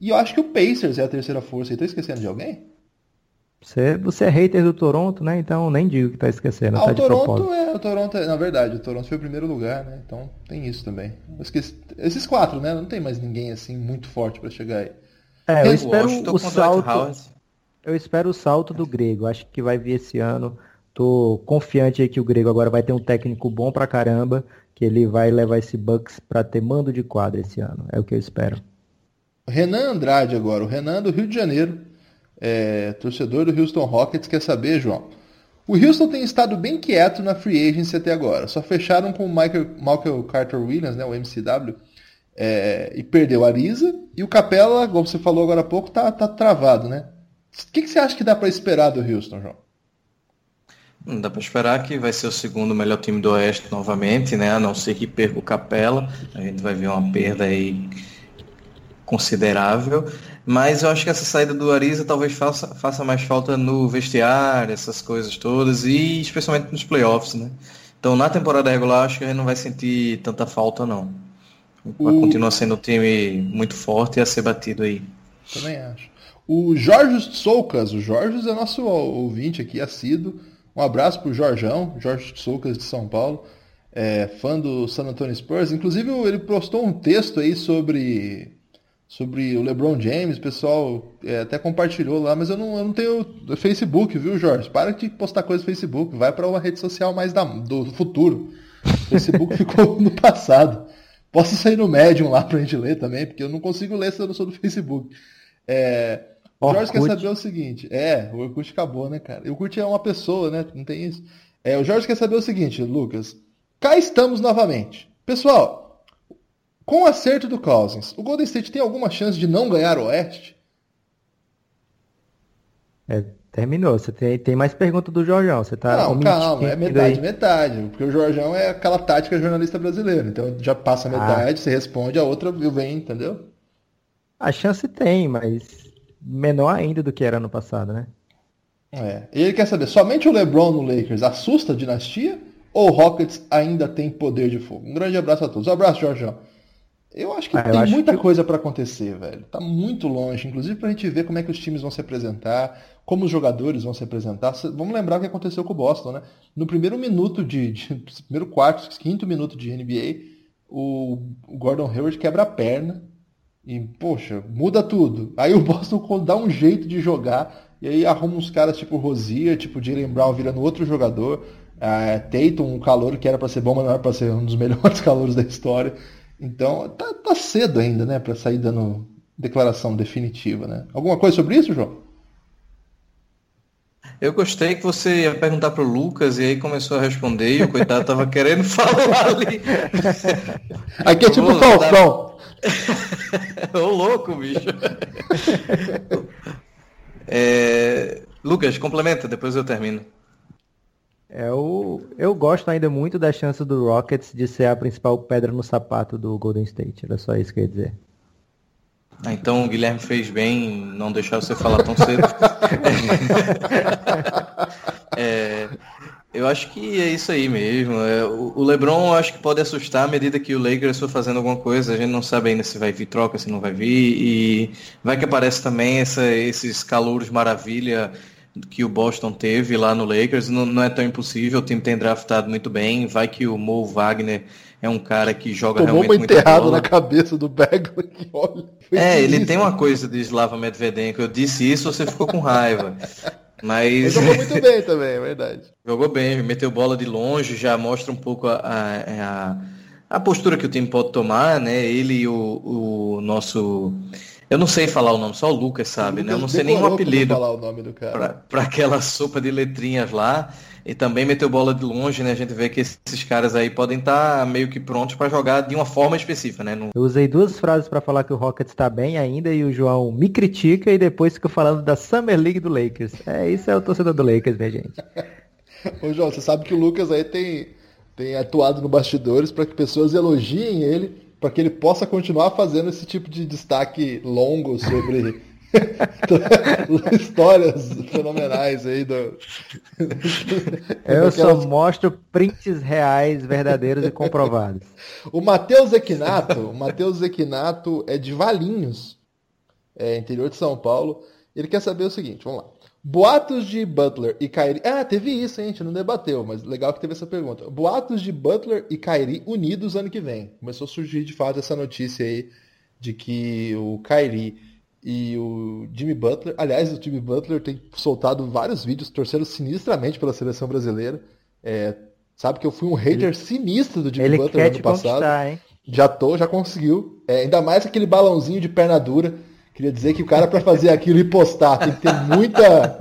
E eu acho que o Pacers é a terceira força. Estou esquecendo de alguém? Você, você é hater do Toronto, né? Então nem digo que está esquecendo. Ah, tá o Toronto é, o Toronto é, na verdade, o Toronto foi o primeiro lugar, né? Então tem isso também. Esqueci, esses quatro, né? Não tem mais ninguém assim muito forte para chegar aí. É, eu espero o, salto. Eu espero o salto do Grego. Acho que vai vir esse ano. Tô confiante aí que o Grego agora vai ter um técnico bom pra caramba, que ele vai levar esse Bucks para ter mando de quadra esse ano. É o que eu espero. Renan Andrade agora, o Renan do Rio de Janeiro, é, torcedor do Houston Rockets, quer saber, João? O Houston tem estado bem quieto na free agency até agora. Só fecharam com o Michael, Michael Carter Williams, né, o MCW, é, e perdeu a Arisa. E o Capela, como você falou agora há pouco, tá, tá travado, né? O que, que você acha que dá para esperar do Houston, João? Não dá para esperar que vai ser o segundo melhor time do Oeste novamente, né? A não ser que perca o Capela. A gente vai ver uma perda aí considerável. Mas eu acho que essa saída do Ariza talvez faça, faça mais falta no vestiário, essas coisas todas, e especialmente nos playoffs, né? Então na temporada regular acho que a gente não vai sentir tanta falta não. O... Continua sendo um time muito forte e a ser batido aí. Também acho. O Jorge Soucas, o Jorge é nosso ouvinte aqui, assíduo. Um abraço pro Jorjão, Jorge Soucas de São Paulo, é, fã do San Antonio Spurs. Inclusive ele postou um texto aí sobre sobre o LeBron James, o pessoal é, até compartilhou lá, mas eu não, eu não tenho Facebook, viu, Jorge? Para de postar coisa no Facebook, vai para uma rede social mais da, do futuro. O Facebook ficou no passado. Posso sair no Medium lá pra gente ler também, porque eu não consigo ler se eu não sou do Facebook. É, o Jorge quer saber o seguinte. É, o Orkut acabou, né, cara? O Orkut é uma pessoa, né? Não tem isso. É, o Jorge quer saber o seguinte, Lucas. Cá estamos novamente. Pessoal, com o acerto do Cousins, o Golden State tem alguma chance de não ganhar o Oeste? É, Terminou. Você tem, tem mais pergunta do Jorjão. Você tá Não, calma, é metade, aí. metade. Porque o Jorjão é aquela tática jornalista brasileiro. Então já passa ah. metade, ah. você responde, a outra vem, entendeu? A chance tem, mas menor ainda do que era no passado, né? É. E ele quer saber, somente o LeBron no Lakers assusta a dinastia? Ou o Rockets ainda tem poder de fogo? Um grande abraço a todos. Um abraço, Jorjão. Eu acho que ah, tem muita que... coisa para acontecer, velho. Tá muito longe, inclusive pra gente ver como é que os times vão se apresentar, como os jogadores vão se apresentar. Vamos lembrar o que aconteceu com o Boston, né? No primeiro minuto de, de primeiro quarto, quinto minuto de NBA, o Gordon Hayward quebra a perna e, poxa, muda tudo. Aí o Boston dá um jeito de jogar e aí arruma uns caras tipo Rosier, tipo Jalen Brown virando outro jogador. Uh, Tatum, um calor que era para ser bom, mas não era para ser um dos melhores calouros da história. Então, tá, tá cedo ainda, né, para sair dando declaração definitiva, né? Alguma coisa sobre isso, João? Eu gostei que você ia perguntar pro Lucas e aí começou a responder e o coitado tava querendo falar ali. Aqui é tipo Pô, Falcão. Ô louco, bicho. É... Lucas, complementa, depois eu termino. Eu, é eu gosto ainda muito da chance do Rockets de ser a principal pedra no sapato do Golden State. Era só isso que eu ia dizer. Ah, então o Guilherme fez bem não deixar você falar tão cedo. é, eu acho que é isso aí mesmo. É, o LeBron eu acho que pode assustar à medida que o Lakers for fazendo alguma coisa. A gente não sabe ainda se vai vir troca, se não vai vir. E vai que aparece também essa, esses calouros maravilha que o Boston teve lá no Lakers. Não, não, é tão impossível. O time tem draftado muito bem. Vai que o Mo Wagner é um cara que joga Tomou realmente uma enterrado na cabeça do Bagley. Olha, é, ele tem uma coisa de Slava Medvedenko. Eu disse isso, você ficou com raiva. Mas... Ele jogou muito bem também, é verdade. Jogou bem, meteu bola de longe, já mostra um pouco a, a, a postura que o time pode tomar, né? Ele e o, o nosso. Eu não sei falar o nome, só o Lucas sabe, o Lucas né? Eu não sei nenhum apelido. Falar o nome do cara. Para aquela sopa de letrinhas lá e também meteu bola de longe, né? A gente vê que esses caras aí podem estar tá meio que prontos para jogar de uma forma específica, né? Eu usei duas frases para falar que o Rockets está bem ainda e o João me critica e depois fica falando da Summer League do Lakers. É, isso é o torcedor do Lakers, minha gente. Ô João, você sabe que o Lucas aí tem, tem atuado no bastidores para que pessoas elogiem ele, para que ele possa continuar fazendo esse tipo de destaque longo sobre Histórias fenomenais aí do. Eu só mostro prints reais, verdadeiros e comprovados. O Matheus Equinato, o Matheus Equinato é de Valinhos, é, interior de São Paulo. Ele quer saber o seguinte, vamos lá. Boatos de Butler e Kyrie. Ah, teve isso, hein? A gente não debateu, mas legal que teve essa pergunta. Boatos de Butler e Kyrie unidos ano que vem. Começou a surgir de fato essa notícia aí de que o Kyrie e o Jimmy Butler. Aliás, o Jimmy Butler tem soltado vários vídeos torcendo sinistramente pela seleção brasileira. É, sabe que eu fui um hater ele, sinistro do Jimmy Butler no ano passado. Hein? Já tô, já conseguiu. É, ainda mais aquele balãozinho de perna dura. Queria dizer que o cara, para fazer aquilo e postar, tem que ter muita.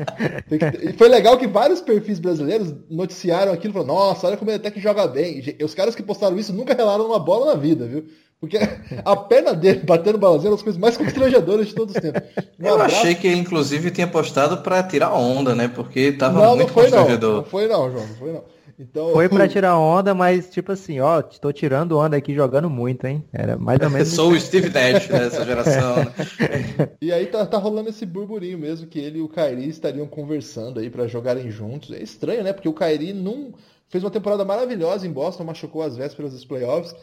Que ter... Foi legal que vários perfis brasileiros noticiaram aquilo e falaram: Nossa, olha como ele até que joga bem. E os caras que postaram isso nunca relaram uma bola na vida, viu? Porque a perna dele batendo balançando é uma das coisas mais constrangedoras de todos os tempos. Um eu abraço... achei que ele, inclusive, tinha postado para tirar onda, né? Porque tava não, muito não foi, constrangedor. Não. não foi não, João, não foi não. Então... Foi para tirar onda, mas tipo assim, ó, estou tirando onda aqui jogando muito, hein? Era mais ou menos. Sou o Steve Nash dessa geração. Né? e aí tá, tá rolando esse burburinho mesmo que ele e o Kairi estariam conversando aí para jogarem juntos. É estranho, né? Porque o Kairi não fez uma temporada maravilhosa em Boston, machucou as vésperas dos playoffs.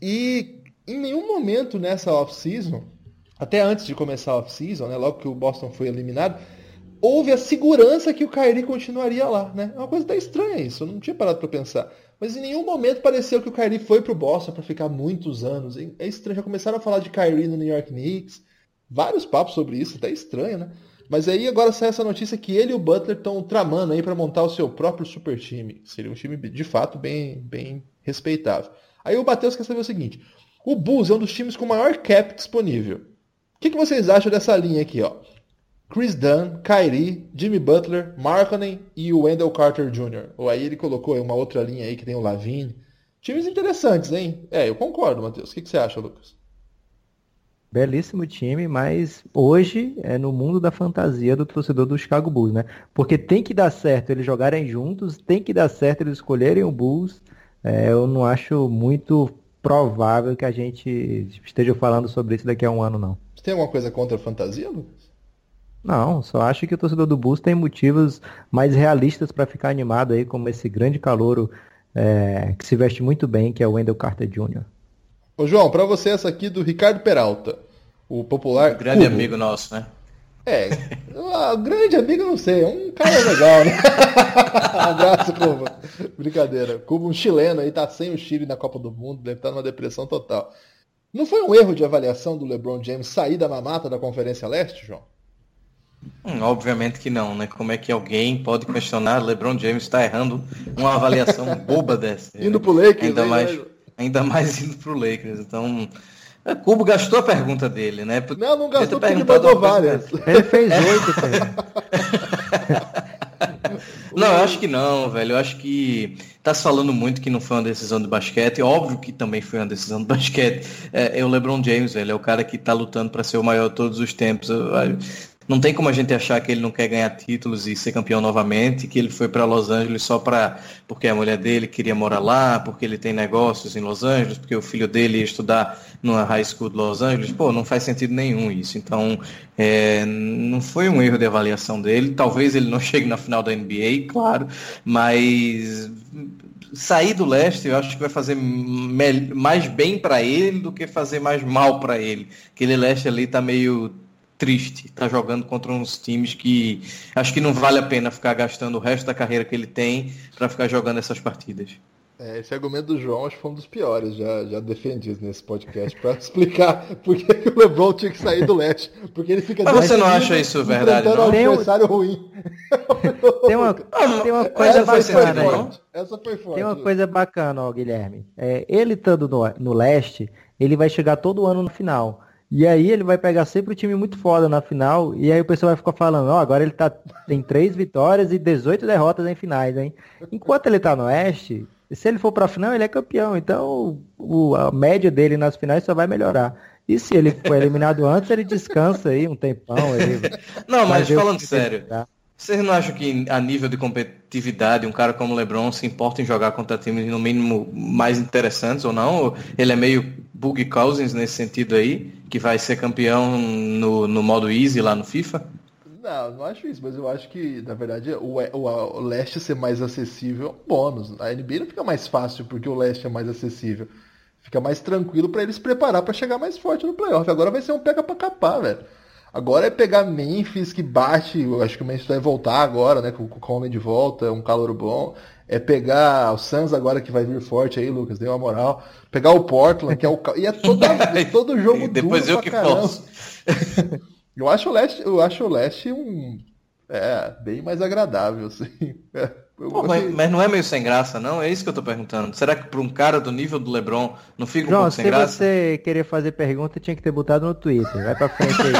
E em nenhum momento nessa off-season, até antes de começar a off-season, né, logo que o Boston foi eliminado, houve a segurança que o Kyrie continuaria lá. Né? É uma coisa até estranha isso, eu não tinha parado para pensar. Mas em nenhum momento pareceu que o Kyrie foi para o Boston para ficar muitos anos. É estranho, já começaram a falar de Kyrie no New York Knicks, vários papos sobre isso, até estranho, né? Mas aí agora sai essa notícia que ele e o Butler estão tramando aí para montar o seu próprio super time. Seria um time de fato bem, bem respeitável. Aí o Matheus quer saber o seguinte: o Bulls é um dos times com maior cap disponível. O que, que vocês acham dessa linha aqui, ó? Chris Dunn, Kyrie, Jimmy Butler, Markkanen e o Wendell Carter Jr. Ou aí ele colocou uma outra linha aí que tem o Lavine. Times interessantes, hein? É, eu concordo, Matheus. O que, que você acha, Lucas? Belíssimo time, mas hoje é no mundo da fantasia do torcedor do Chicago Bulls, né? Porque tem que dar certo eles jogarem juntos, tem que dar certo eles escolherem o Bulls. É, eu não acho muito provável que a gente esteja falando sobre isso daqui a um ano, não. Você tem alguma coisa contra a fantasia, Lucas? Não, só acho que o torcedor do Bulls tem motivos mais realistas para ficar animado aí, como esse grande calouro é, que se veste muito bem, que é o Wendell Carter Jr. Ô João, para você essa aqui do Ricardo Peralta, o popular. Um grande Cubo. amigo nosso, né? É, um grande amigo, não sei, é um cara legal, né? um abraço, Cuba. Brincadeira. Cuba, um chileno aí, tá sem o Chile na Copa do Mundo, deve estar numa depressão total. Não foi um erro de avaliação do LeBron James sair da mamata da Conferência Leste, João? Hum, obviamente que não, né? Como é que alguém pode questionar LeBron James está errando uma avaliação boba dessa? Indo pro Lakers, ainda mais, ainda mais indo pro Lakers. Então, é, Cubo gastou a pergunta dele, né? Não, não gastou porque ele mandou várias. Ele fez oito, Não, eu acho que não, velho. Eu acho que tá se falando muito que não foi uma decisão de basquete. Óbvio que também foi uma decisão de basquete. É, é o LeBron James, velho. É o cara que tá lutando para ser o maior de todos os tempos. Não tem como a gente achar que ele não quer ganhar títulos e ser campeão novamente, que ele foi para Los Angeles só para porque a mulher dele queria morar lá, porque ele tem negócios em Los Angeles, porque o filho dele ia estudar numa high school de Los Angeles. Pô, não faz sentido nenhum isso. Então, é, não foi um erro de avaliação dele. Talvez ele não chegue na final da NBA, claro, mas sair do leste, eu acho que vai fazer mais bem para ele do que fazer mais mal para ele. Aquele leste ali tá meio triste, tá jogando contra uns times que acho que não vale a pena ficar gastando o resto da carreira que ele tem para ficar jogando essas partidas. É, esse argumento do João acho que foi um dos piores já, já defendidos nesse podcast para explicar por que, o LeBron tinha que sair do leste. Porque ele fica. Mas você não acha isso verdade? Não? Um adversário ruim. Tem uma, tem uma coisa essa bacana aí. Essa foi forte. Tem uma coisa bacana, ó, Guilherme. É, ele estando no, no leste, ele vai chegar todo ano no final. E aí ele vai pegar sempre o time muito foda na final. E aí o pessoal vai ficar falando, ó, oh, agora ele tá, tem três vitórias e 18 derrotas em finais, hein? Enquanto ele tá no Oeste, se ele for para a final, ele é campeão. Então, o, a média dele nas finais só vai melhorar. E se ele for eliminado antes, ele descansa aí um tempão. Ele não, mas falando sério, vocês não acham que a nível de competitividade um cara como o LeBron se importa em jogar contra times no mínimo mais interessantes ou não? Ele é meio Boogie Cousins nesse sentido aí, que vai ser campeão no, no modo easy lá no FIFA? Não, não acho isso, mas eu acho que, na verdade, o, o, o leste ser mais acessível é um bônus. A NBA não fica mais fácil porque o leste é mais acessível. Fica mais tranquilo para eles preparar para chegar mais forte no playoff. Agora vai ser um pega para capar, velho. Agora é pegar Memphis que bate, eu acho que o Memphis vai voltar agora, né? Com o Coleman de volta, é um calor bom. É pegar o Suns agora que vai vir forte aí, Lucas, deu uma moral. Pegar o Portland, que é o. E é toda, todo jogo Depois eu que posso. Eu acho o Leste, eu acho o Leste um é bem mais agradável, assim. Pô, mas, mas, não é meio sem graça, não? É isso que eu tô perguntando. Será que para um cara do nível do LeBron não fica um João, pouco sem graça? se você querer fazer pergunta, tinha que ter botado no Twitter. Vai para frente aí.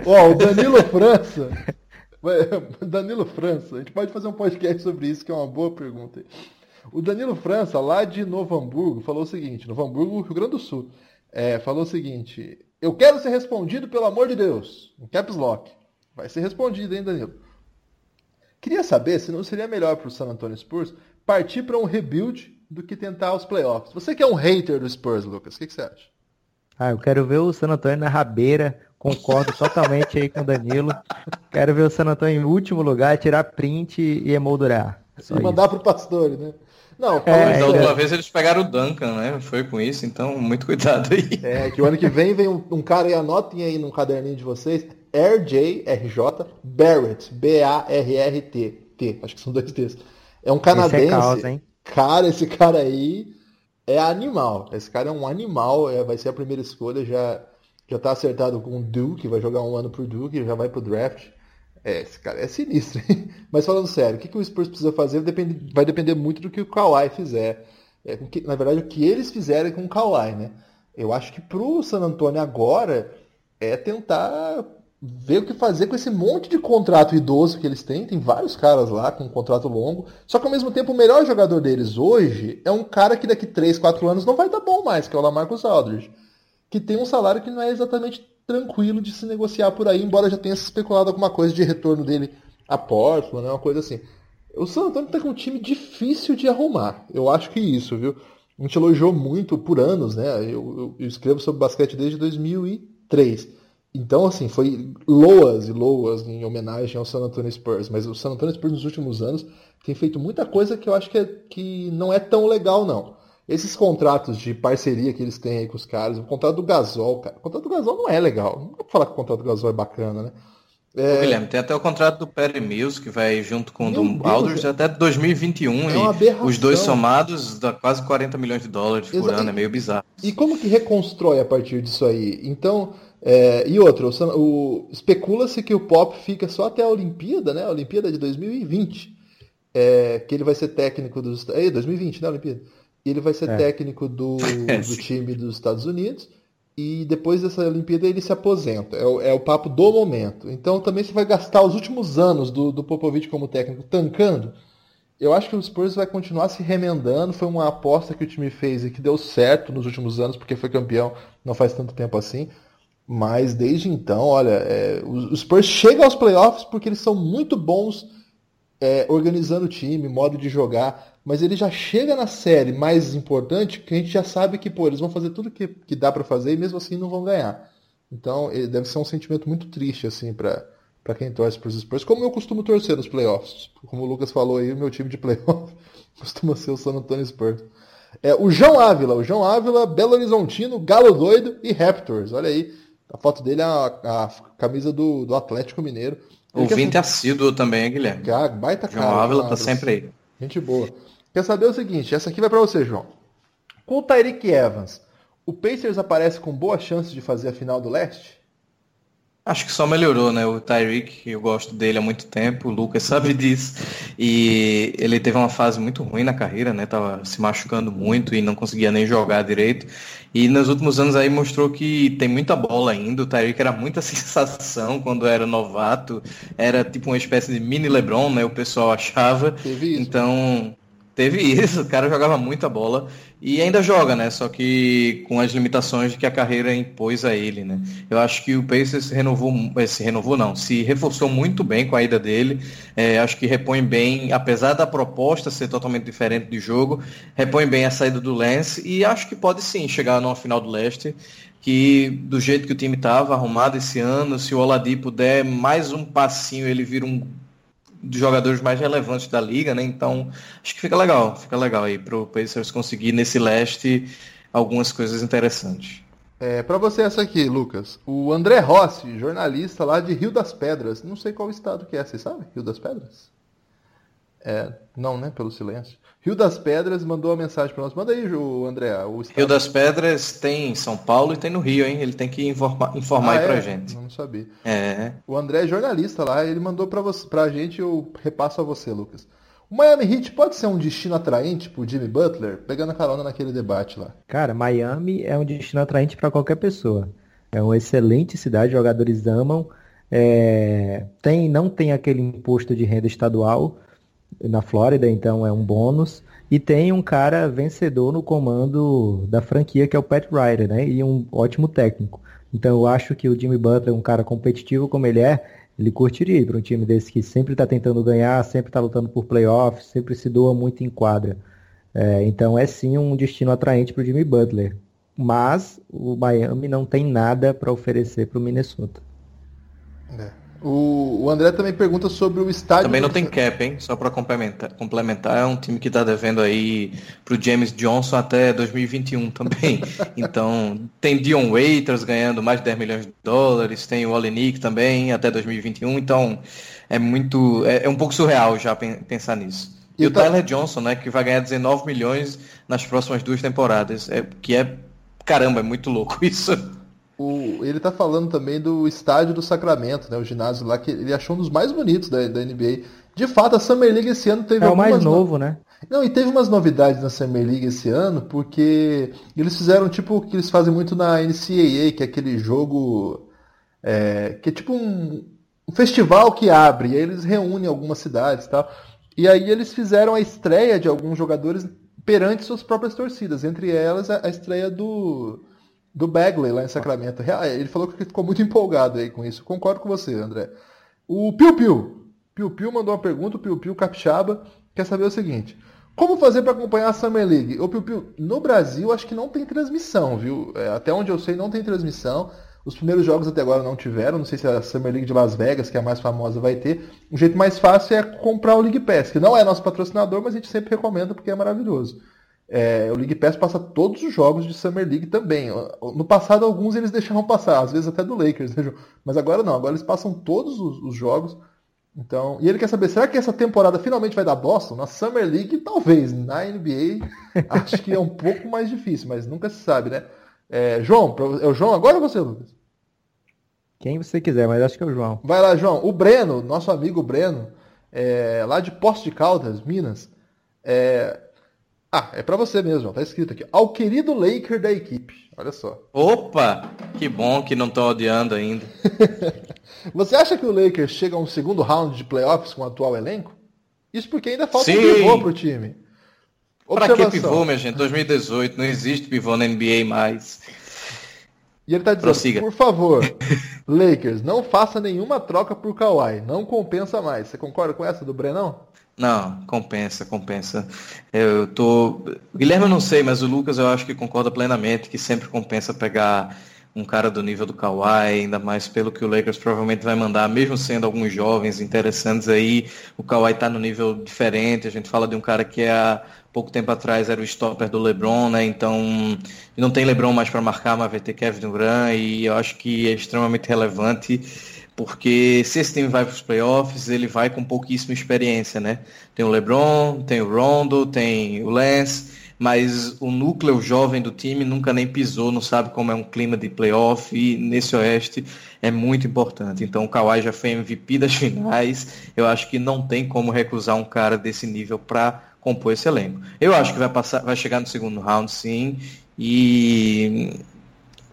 Ó, o Danilo França. Danilo França, a gente pode fazer um podcast sobre isso, que é uma boa pergunta. O Danilo França, lá de Novo Hamburgo, falou o seguinte: Novo Hamburgo, Rio Grande do Sul, é, falou o seguinte: eu quero ser respondido, pelo amor de Deus. Em caps lock. Vai ser respondido, hein, Danilo? Queria saber se não seria melhor para o San Antonio Spurs partir para um rebuild do que tentar os playoffs. Você que é um hater do Spurs, Lucas, o que, que, você acha? Ah, eu quero ver o San Antonio na rabeira. Concordo totalmente aí com o Danilo. Quero ver o San Antonio em último lugar, tirar print e emoldurar. Só e mandar para o Pastore, né? Não, é, da última vez eles pegaram o Duncan, né? Foi com isso, então muito cuidado aí. É, que o ano que vem vem um, um cara e anotem aí no caderninho de vocês, RJ, RJ, Barrett, B-A-R-R-T, T, acho que são dois T's. É um canadense. Esse é causa? Cara, esse cara aí é animal. Esse cara é um animal, é, vai ser a primeira escolha, já, já tá acertado com o Duke, vai jogar um ano pro Duke, já vai pro draft. É, esse cara é sinistro. Mas falando sério, o que, que o Spurs precisa fazer depende, vai depender muito do que o Kawhi fizer. É, que, na verdade, o que eles fizerem com o Kawhi, né? Eu acho que pro San Antonio agora é tentar ver o que fazer com esse monte de contrato idoso que eles têm. Tem vários caras lá com um contrato longo. Só que ao mesmo tempo o melhor jogador deles hoje é um cara que daqui 3, 4 anos não vai dar bom mais, que é o Lamarcus Aldridge. Que tem um salário que não é exatamente tranquilo de se negociar por aí, embora já tenha se especulado alguma coisa de retorno dele a Portland, né, uma coisa assim. O San Antonio está com um time difícil de arrumar. Eu acho que isso, viu? A gente elogiou muito por anos, né? Eu, eu, eu escrevo sobre basquete desde 2003. Então, assim, foi loas e loas em homenagem ao San Antonio Spurs. Mas o San Antonio Spurs nos últimos anos tem feito muita coisa que eu acho que, é, que não é tão legal, não. Esses contratos de parceria que eles têm aí com os caras, o contrato do Gasol, cara, o contrato do Gasol não é legal. Não dá pra falar que o contrato do Gasol é bacana, né? É... Guilherme, tem até o contrato do Perry Mills, que vai junto com o do Aldridge até 2021. É e os dois somados dá quase 40 milhões de dólares por ano, é meio bizarro. E como que reconstrói a partir disso aí? Então, é... e outra, o, o... especula-se que o Pop fica só até a Olimpíada, né? A Olimpíada de 2020. É... Que ele vai ser técnico dos. É, 2020, né? A Olimpíada ele vai ser é. técnico do, do time dos Estados Unidos e depois dessa Olimpíada ele se aposenta. É o, é o papo do momento. Então também você vai gastar os últimos anos do, do Popovich como técnico tancando. Eu acho que o Spurs vai continuar se remendando. Foi uma aposta que o time fez e que deu certo nos últimos anos, porque foi campeão não faz tanto tempo assim. Mas desde então, olha, é, os Spurs chegam aos playoffs porque eles são muito bons é, organizando o time, modo de jogar, mas ele já chega na série mais importante que a gente já sabe que, pô, eles vão fazer tudo que, que dá para fazer e mesmo assim não vão ganhar. Então, deve ser um sentimento muito triste, assim, para para quem torce para os Spurs, como eu costumo torcer nos playoffs. Como o Lucas falou aí, o meu time de playoff costuma ser o San Antonio Spurs. É, o João Ávila, o João Ávila, Belo Horizontino, Galo Doido e Raptors. Olha aí, a foto dele é a, a camisa do, do Atlético Mineiro. O Ouvinte quer... assíduo também, Guilherme. Ah, baita cara. João Ávila tá sempre aí. Gente boa. Quer saber o seguinte, essa aqui vai para você, João. Com o Tyreek Evans, o Pacers aparece com boa chance de fazer a final do leste? Acho que só melhorou, né? O Tyreek, eu gosto dele há muito tempo, o Lucas sabe disso. E ele teve uma fase muito ruim na carreira, né? Tava se machucando muito e não conseguia nem jogar direito. E nos últimos anos aí mostrou que tem muita bola ainda. O Tyreek era muita sensação quando era novato. Era tipo uma espécie de mini LeBron, né? O pessoal achava. Então, Teve isso, o cara jogava muita bola e ainda joga, né? Só que com as limitações que a carreira impôs a ele, né? Eu acho que o Pacers renovou, eh, se renovou não, se reforçou muito bem com a ida dele. É, acho que repõe bem, apesar da proposta ser totalmente diferente de jogo, repõe bem a saída do Lance e acho que pode sim chegar numa final do leste que do jeito que o time estava arrumado esse ano, se o Oladipo der mais um passinho, ele vira um dos jogadores mais relevantes da liga, né? Então, acho que fica legal, fica legal aí pro Pacers conseguir nesse leste algumas coisas interessantes. É, para você essa aqui, Lucas. O André Rossi, jornalista lá de Rio das Pedras. Não sei qual estado que é, você sabe? Rio das Pedras? É, não, né? Pelo silêncio. Rio das Pedras mandou uma mensagem para nós. Manda aí, André. O estado... Rio das Pedras tem em São Paulo e tem no Rio, hein? Ele tem que informar, informar ah, aí pra é? gente. Não sabia. É. O André é jornalista lá, ele mandou para você, pra gente, eu repasso a você, Lucas. O Miami Heat pode ser um destino atraente pro Jimmy Butler, pegando a carona naquele debate lá. Cara, Miami é um destino atraente para qualquer pessoa. É uma excelente cidade, jogadores amam. É... Tem, não tem aquele imposto de renda estadual, na Flórida, então é um bônus. E tem um cara vencedor no comando da franquia, que é o Pat Ryder, né? E um ótimo técnico. Então eu acho que o Jimmy Butler, um cara competitivo como ele é, ele curtiria ir para um time desse que sempre está tentando ganhar, sempre está lutando por playoffs, sempre se doa muito em quadra. É, então é sim um destino atraente para o Jimmy Butler. Mas o Miami não tem nada para oferecer para o Minnesota. É. O, o, André também pergunta sobre o estádio. Também não tem cap, hein? Só para complementar, complementar, é um time que está devendo aí pro James Johnson até 2021 também. então, tem Dion Waiters ganhando mais de 10 milhões de dólares, tem o Olenik também até 2021. Então, é muito. É, é um pouco surreal já pensar nisso. E, e o tá... Tyler Johnson, né, que vai ganhar 19 milhões nas próximas duas temporadas. É, que é. Caramba, é muito louco isso. O, ele tá falando também do estádio do Sacramento, né? O ginásio lá, que ele achou um dos mais bonitos da, da NBA. De fato, a Summer League esse ano teve É o mais novo, no... né? Não, e teve umas novidades na Summer League esse ano, porque eles fizeram tipo o que eles fazem muito na NCAA, que é aquele jogo. É, que é tipo um, um festival que abre, e aí eles reúnem algumas cidades e tal. E aí eles fizeram a estreia de alguns jogadores perante suas próprias torcidas, entre elas a, a estreia do do Bagley lá em Sacramento. Ele falou que ficou muito empolgado aí com isso. Concordo com você, André. O Piu Piu. Piu Piu mandou uma pergunta, o Piu Piu Capixaba quer saber o seguinte. Como fazer para acompanhar a Summer League? Ô Piu Piu, no Brasil acho que não tem transmissão, viu? É, até onde eu sei não tem transmissão. Os primeiros jogos até agora não tiveram. Não sei se a Summer League de Las Vegas, que é a mais famosa, vai ter. O jeito mais fácil é comprar o League Pass, que não é nosso patrocinador, mas a gente sempre recomenda porque é maravilhoso. É, o League Pass passa todos os jogos de Summer League também. No passado, alguns eles deixavam passar, às vezes até do Lakers, né, mas agora não, agora eles passam todos os, os, jogos. Então, e ele quer saber, será que essa temporada finalmente vai dar Boston? Na Summer League, talvez. Na NBA, acho que é um pouco mais difícil, mas nunca se sabe, né? É, João, é o João agora ou você, Lucas? Quem você quiser, mas acho que é o João. Vai lá, João. O Breno, nosso amigo Breno, é, lá de Poço de Caldas, Minas, é, ah, é para você mesmo, tá escrito aqui. Ao querido Laker da equipe. Olha só. Opa! Que bom que não estão odiando ainda. você acha que o Lakers chega a um segundo round de playoffs com o atual elenco? Isso porque ainda falta Sim. um pivô pro time. Pra que pivô, minha gente? 2018, não existe pivô na NBA mais. E ele tá dizendo, Prossiga. por favor, Lakers, não faça nenhuma troca por Kawhi. Não compensa mais. Você concorda com essa do Brenão? Não, compensa, compensa. Eu tô. Guilherme eu não sei, mas o Lucas eu acho que concorda plenamente que sempre compensa pegar um cara do nível do Kawhi, ainda mais pelo que o Lakers provavelmente vai mandar, mesmo sendo alguns jovens interessantes aí, o Kawhi está no nível diferente, a gente fala de um cara que há pouco tempo atrás era o stopper do LeBron, né? Então não tem LeBron mais para marcar, mas vai ter Kevin Durant e eu acho que é extremamente relevante porque se esse time vai para os playoffs, ele vai com pouquíssima experiência, né? Tem o LeBron, tem o Rondo, tem o Lance, mas o núcleo jovem do time nunca nem pisou, não sabe como é um clima de playoff e nesse Oeste é muito importante. Então o Kawhi já foi MVP das finais, eu acho que não tem como recusar um cara desse nível para compor esse elenco. Eu acho que vai passar, vai chegar no segundo round sim e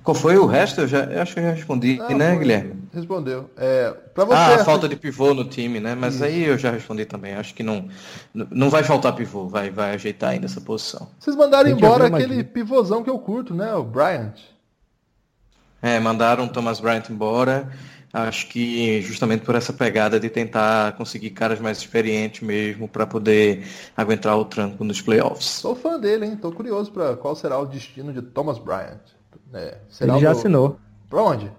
qual foi o resto? Eu, já, eu acho que eu já respondi, Não, né, foi, Guilherme? Respondeu. É, pra você, ah, a falta de pivô no time, né? Mas Isso. aí eu já respondi também. Acho que não, não vai faltar pivô, vai, vai ajeitar ainda essa posição. Vocês mandaram embora aquele pivôzão que eu curto, né? O Bryant. É, mandaram o Thomas Bryant embora. Acho que justamente por essa pegada de tentar conseguir caras mais experientes mesmo para poder aguentar o tranco nos playoffs. Sou fã dele, hein? Tô curioso para qual será o destino de Thomas Bryant. É, Ele já do... assinou. Pra onde?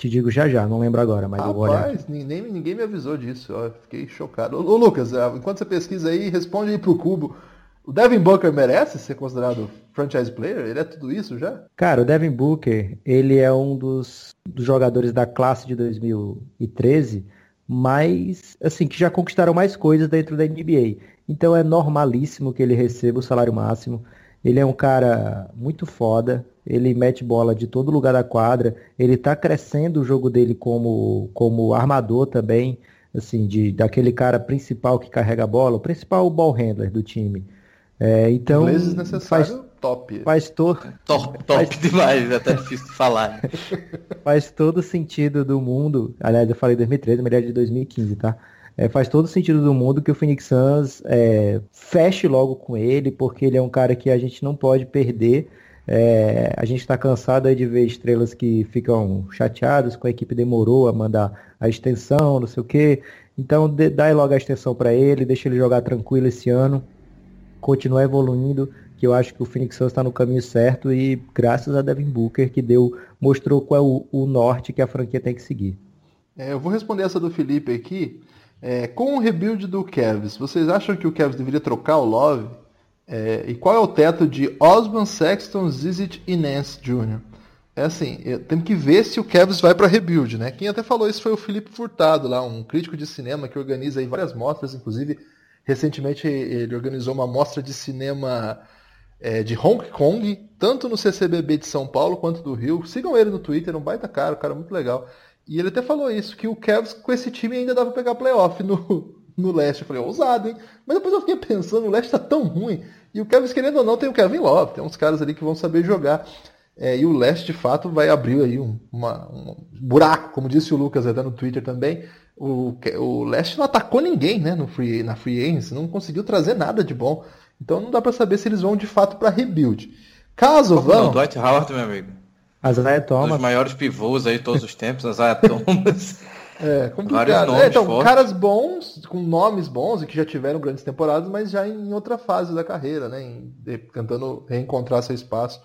Te digo já já, não lembro agora, mas Rapaz, eu vou olhar. Ninguém, ninguém me avisou disso, ó, fiquei chocado. Ô, Lucas, é, enquanto você pesquisa aí, responde aí pro Cubo. O Devin Booker merece ser considerado franchise player? Ele é tudo isso já? Cara, o Devin Booker, ele é um dos, dos jogadores da classe de 2013, mas, assim, que já conquistaram mais coisas dentro da NBA. Então é normalíssimo que ele receba o salário máximo. Ele é um cara muito foda, ele mete bola de todo lugar da quadra, ele tá crescendo o jogo dele como, como armador também, assim, de, daquele cara principal que carrega a bola, o principal ball handler do time. É, então, faz, top. Faz todo top, top faz... demais, é até difícil de falar. faz todo sentido do mundo. Aliás, eu falei 2013, mas é de 2015, tá? É, faz todo sentido do mundo que o Phoenix Suns é, feche logo com ele, porque ele é um cara que a gente não pode perder. É, a gente está cansado de ver estrelas que ficam chateadas com a equipe demorou a mandar a extensão, não sei o quê. Então dá logo a extensão para ele, deixa ele jogar tranquilo esse ano, continuar evoluindo, que eu acho que o Phoenix Suns está no caminho certo e graças a Devin Booker que deu mostrou qual é o, o norte que a franquia tem que seguir. É, eu vou responder essa do Felipe aqui. É, com o rebuild do Cavs, vocês acham que o Cavs deveria trocar o Love? É, e qual é o teto de Osman, Sexton, Zizit e Nance Jr.? É assim, temos que ver se o Cavs vai para rebuild, né? Quem até falou isso foi o Felipe Furtado, lá, um crítico de cinema que organiza aí várias mostras, inclusive recentemente ele organizou uma mostra de cinema é, de Hong Kong, tanto no CCBB de São Paulo quanto do Rio. Sigam ele no Twitter, um baita cara, um cara muito legal. E ele até falou isso, que o Cavs com esse time ainda dava pra pegar playoff no, no leste. Eu falei, ousado, hein? Mas depois eu fiquei pensando, o leste tá tão ruim. E o Cavs, querendo ou não, tem o Kevin Love, tem uns caras ali que vão saber jogar. É, e o leste, de fato, vai abrir aí um, uma, um buraco, como disse o Lucas até no Twitter também. O, o leste não atacou ninguém né, no free, na Free Agency, não conseguiu trazer nada de bom. Então não dá para saber se eles vão de fato para rebuild. Caso vão. Não, Dwight Howard, meu amigo. Isaiah Thomas. Um dos maiores pivôs aí de todos os tempos, Isaiah Thomas. É, complicado. É, então, fortes. caras bons, com nomes bons e que já tiveram grandes temporadas, mas já em outra fase da carreira, né? Em, tentando reencontrar seu espaço.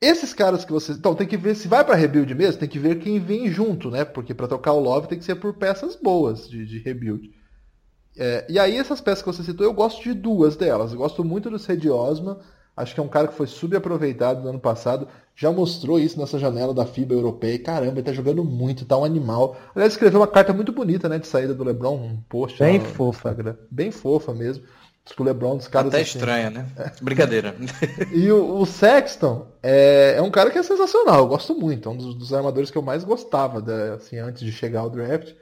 Esses caras que vocês. Então, tem que ver se vai para rebuild mesmo, tem que ver quem vem junto, né? Porque para tocar o Love tem que ser por peças boas de, de rebuild. É, e aí, essas peças que você citou, eu gosto de duas delas. Eu gosto muito do Cedi Osman Acho que é um cara que foi subaproveitado no ano passado. Já mostrou isso nessa janela da FIBA europeia. E, caramba, ele tá jogando muito, tá um animal. Aliás, escreveu uma carta muito bonita, né? De saída do Lebron, um post. Bem fofa. Instagram. Bem fofa mesmo. Diz que o Lebron dos caras. Até assim, estranha, né? É. Brincadeira. e o, o Sexton é, é, um cara que é sensacional. Eu gosto muito. É um dos, dos armadores que eu mais gostava, da, assim, antes de chegar ao draft.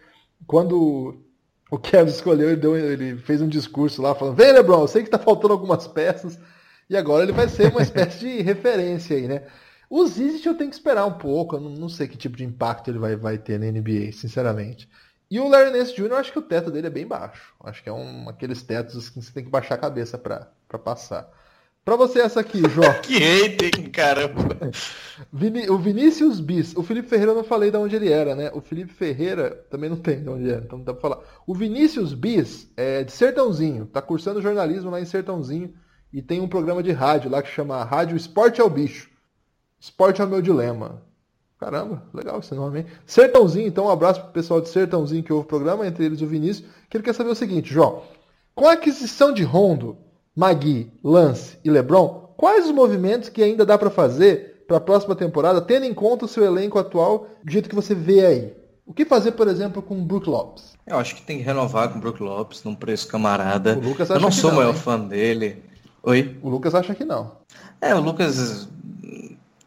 Quando o Kevin escolheu, ele, deu, ele fez um discurso lá falando: Vem, Lebron, eu sei que tá faltando algumas peças e agora ele vai ser uma espécie de referência aí, né? O Zizit eu tenho que esperar um pouco, eu não, não, sei que tipo de impacto ele vai, vai ter na NBA, sinceramente. E o Larry Nance Jr., eu acho que o teto dele é bem baixo. Acho que é um aqueles tetos que você tem que baixar a cabeça para passar. Pra você essa aqui, João. que hater, caramba. Vini, o Vinícius Bis. O Felipe Ferreira eu não falei de onde ele era, né? O Felipe Ferreira também não tem de onde era, então não dá pra falar. O Vinícius Bis é de Sertãozinho. Tá cursando jornalismo lá em Sertãozinho. E tem um programa de rádio lá que chama Rádio Esporte é o Bicho. Esporte é o meu dilema. Caramba, legal esse nome, hein? Sertãozinho, então um abraço pro pessoal de Sertãozinho que ouve o programa, entre eles o Vinícius, que ele quer saber o seguinte, João. Com a aquisição de Rondo, Magui, Lance e LeBron, quais os movimentos que ainda dá para fazer para a próxima temporada, tendo em conta o seu elenco atual, do jeito que você vê aí? O que fazer, por exemplo, com o Brook Lopes? Eu acho que tem que renovar com o Brook Lopes num preço camarada. O Lucas Eu não sou o maior hein? fã dele. Oi? O Lucas acha que não. É, o Lucas,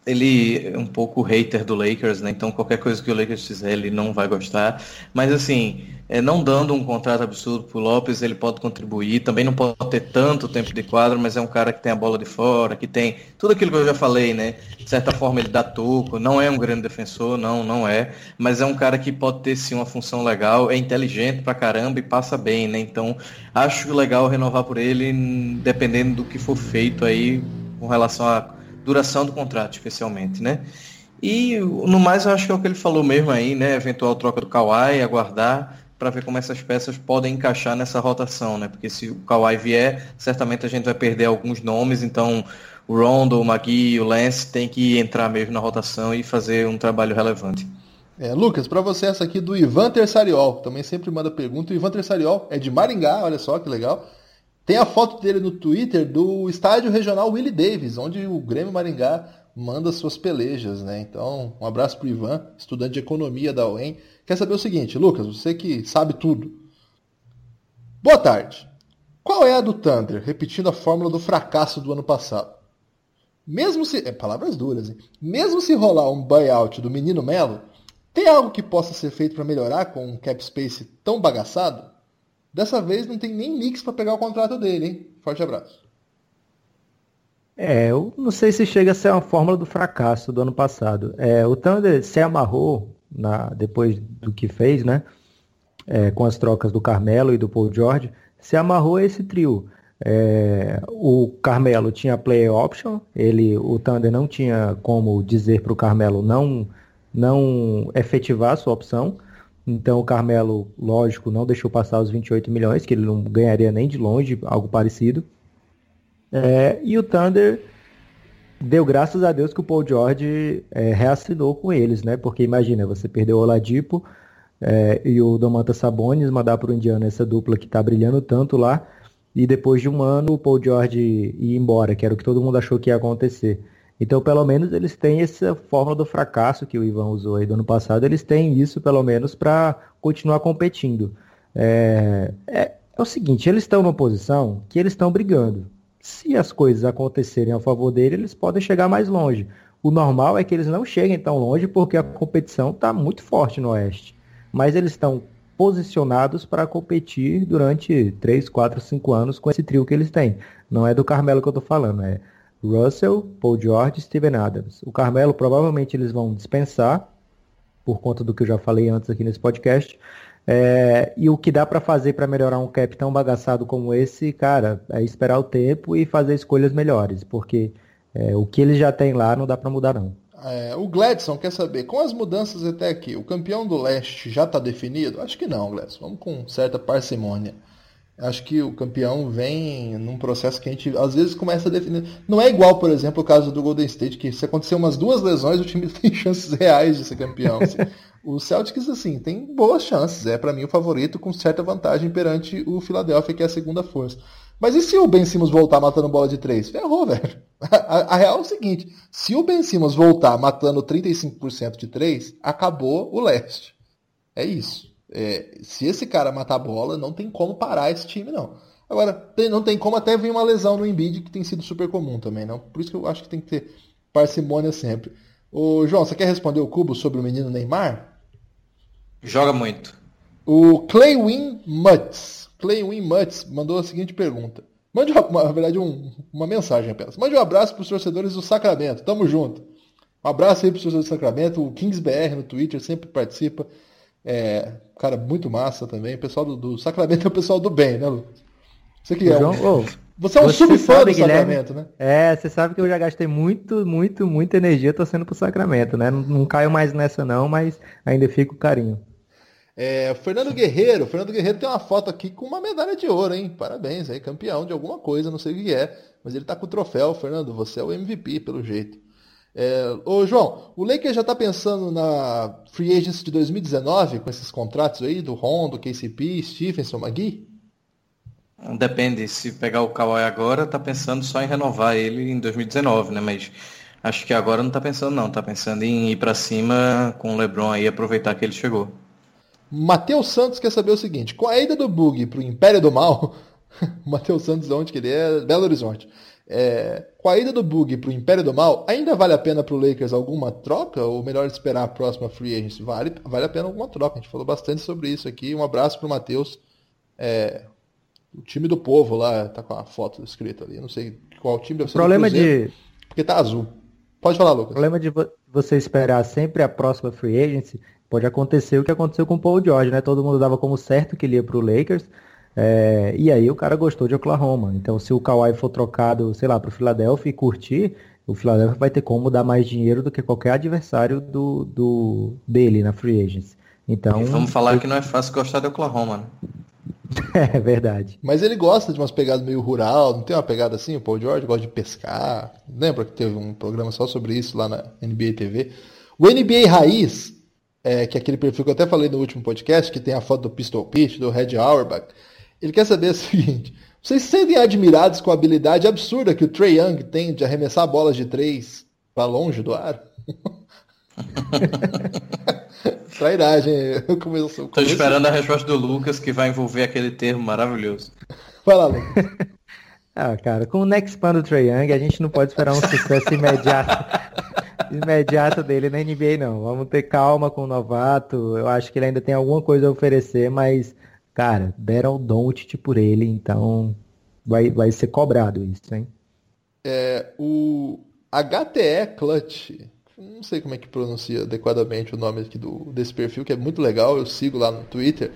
ele é um pouco hater do Lakers, né? Então qualquer coisa que o Lakers fizer, ele não vai gostar. Mas assim, é, não dando um contrato absurdo pro Lopes, ele pode contribuir. Também não pode ter tanto tempo de quadro, mas é um cara que tem a bola de fora, que tem tudo aquilo que eu já falei, né? De certa forma ele dá toco, não é um grande defensor, não, não é. Mas é um cara que pode ter sim uma função legal, é inteligente pra caramba e passa bem, né? Então acho legal renovar por ele, dependendo do que for feito aí com relação à duração do contrato, especialmente, né? E no mais, eu acho que é o que ele falou mesmo aí, né? Eventual troca do Kawhi, aguardar para ver como essas peças podem encaixar nessa rotação, né? Porque se o Kawhi vier, certamente a gente vai perder alguns nomes, então o Rondo, o Magui o Lance tem que entrar mesmo na rotação e fazer um trabalho relevante. É, Lucas, para você essa aqui do Ivan Tersariol, também sempre manda pergunta. O Ivan Tersariol é de Maringá, olha só que legal. Tem a foto dele no Twitter do estádio regional Willie Davis, onde o Grêmio Maringá manda suas pelejas, né? Então, um abraço pro Ivan, estudante de economia da UEM. Quer saber o seguinte, Lucas, você que sabe tudo. Boa tarde. Qual é a do Thunder? Repetindo a fórmula do fracasso do ano passado. Mesmo se. É, palavras duras, hein? Mesmo se rolar um buyout do menino Melo, tem algo que possa ser feito para melhorar com um cap space tão bagaçado? Dessa vez não tem nem mix para pegar o contrato dele, hein? Forte abraço. É, eu não sei se chega a ser uma fórmula do fracasso do ano passado. É, o Thunder se amarrou na, depois do que fez, né? É, com as trocas do Carmelo e do Paul George, se amarrou a esse trio. É, o Carmelo tinha play option, ele, o Thunder não tinha como dizer para o Carmelo não, não efetivar a sua opção. Então o Carmelo, lógico, não deixou passar os 28 milhões, que ele não ganharia nem de longe, algo parecido. É, e o Thunder deu graças a Deus que o Paul George é, reassinou com eles, né? Porque imagina, você perdeu o Oladipo é, e o Domantas Sabonis, mandar para o Indiana essa dupla que está brilhando tanto lá, e depois de um ano o Paul George ir embora, que era o que todo mundo achou que ia acontecer. Então, pelo menos eles têm essa fórmula do fracasso que o Ivan usou aí do ano passado, eles têm isso pelo menos para continuar competindo. É, é, é o seguinte, eles estão numa posição que eles estão brigando se as coisas acontecerem a favor dele, eles podem chegar mais longe. O normal é que eles não cheguem tão longe porque a competição está muito forte no Oeste. Mas eles estão posicionados para competir durante 3, 4, 5 anos com esse trio que eles têm. Não é do Carmelo que eu estou falando, é Russell, Paul George e Steven Adams. O Carmelo provavelmente eles vão dispensar, por conta do que eu já falei antes aqui nesse podcast. É, e o que dá para fazer para melhorar um cap tão bagaçado como esse, cara, é esperar o tempo e fazer escolhas melhores, porque é, o que eles já têm lá não dá para mudar não. É, o Gladson quer saber, com as mudanças até aqui, o campeão do leste já está definido? Acho que não, Gladson. Vamos com certa parcimônia. Acho que o campeão vem num processo que a gente às vezes começa a definir. Não é igual, por exemplo, o caso do Golden State, que se acontecer umas duas lesões, o time tem chances reais de ser campeão. O Celtics, assim, tem boas chances. É, para mim, o favorito com certa vantagem perante o Philadelphia, que é a segunda força. Mas e se o Ben Simmons voltar matando bola de três? Ferrou, velho. A, a, real é o seguinte: se o Ben Simmons voltar matando 35% de três, acabou o leste. É isso. É, se esse cara matar a bola, não tem como parar esse time, não. Agora, tem, não tem como até vir uma lesão no Embiid, que tem sido super comum também, não? Por isso que eu acho que tem que ter parcimônia sempre. Ô, João, você quer responder o Cubo sobre o menino Neymar? Joga muito. O Claywin Mutz, Claywin Mutz mandou a seguinte pergunta. Mande, uma, na verdade, um, uma mensagem apenas. Mande um abraço para os torcedores do Sacramento. Tamo junto. Um abraço aí para os torcedores do Sacramento. O KingsBR no Twitter sempre participa. É, cara muito massa também. O pessoal do, do, Sacramento é o pessoal do bem, né, Lucas? Você que é João, um... oh, Você é um subfã do Sacramento, né? É, você sabe que eu já gastei muito, muito, muita energia torcendo pro Sacramento, né? Não, não caio mais nessa não, mas ainda fico carinho. É, Fernando Guerreiro, Fernando Guerreiro tem uma foto aqui com uma medalha de ouro, hein? Parabéns, aí, campeão de alguma coisa, não sei o que é, mas ele tá com o troféu, Fernando, você é o MVP, pelo jeito. É, ô João, o Lakers já tá pensando na Free Agents de 2019, com esses contratos aí, do Rondo, KCP, Stephenson, McGee? Depende, se pegar o Kawhi agora, tá pensando só em renovar ele em 2019, né? Mas acho que agora não tá pensando não, tá pensando em ir para cima com o LeBron aí, aproveitar que ele chegou. Matheus Santos quer saber o seguinte: com a ida do Bug para o Império do Mal, Matheus Santos, onde que ele é? Belo Horizonte. É, com a ida do Bug para o Império do Mal, ainda vale a pena para o Lakers alguma troca? Ou melhor esperar a próxima free agency? Vale, vale a pena alguma troca. A gente falou bastante sobre isso aqui. Um abraço para o Matheus. É, o time do povo lá tá com a foto escrita ali. Não sei qual time deve ser. O problema de. Porque tá azul. Pode falar, Lucas. O problema de você esperar sempre a próxima free agency pode acontecer o que aconteceu com o Paul George, né? Todo mundo dava como certo que ele ia pro Lakers. É, e aí o cara gostou de Oklahoma. Então se o Kawhi for trocado, sei lá, pro Philadelphia e curtir, o Philadelphia vai ter como dar mais dinheiro do que qualquer adversário do, do dele na free agents. Então, e vamos falar eu... que não é fácil gostar de Oklahoma, né? É verdade. Mas ele gosta de umas pegadas meio rural, não tem uma pegada assim? O Paul George gosta de pescar. Lembra que teve um programa só sobre isso lá na NBA TV? O NBA Raiz é, que é aquele perfil que eu até falei no último podcast, que tem a foto do Pistol Pit, do Red Auerbach, ele quer saber o seguinte: vocês se sentem admirados com a habilidade absurda que o Trey Young tem de arremessar bolas de três para longe do ar? Trairagem. Eu começo, eu Tô esperando a resposta do Lucas, que vai envolver aquele termo maravilhoso. Vai lá, Lucas. ah, cara, com o Next Pan do Trey Young, a gente não pode esperar um sucesso imediato imediato dele na NBA, não. Vamos ter calma com o novato. Eu acho que ele ainda tem alguma coisa a oferecer, mas, cara, deram o Don't por ele, então vai, vai ser cobrado isso, hein? É, o HTE Clutch, não sei como é que pronuncia adequadamente o nome aqui do, desse perfil, que é muito legal, eu sigo lá no Twitter.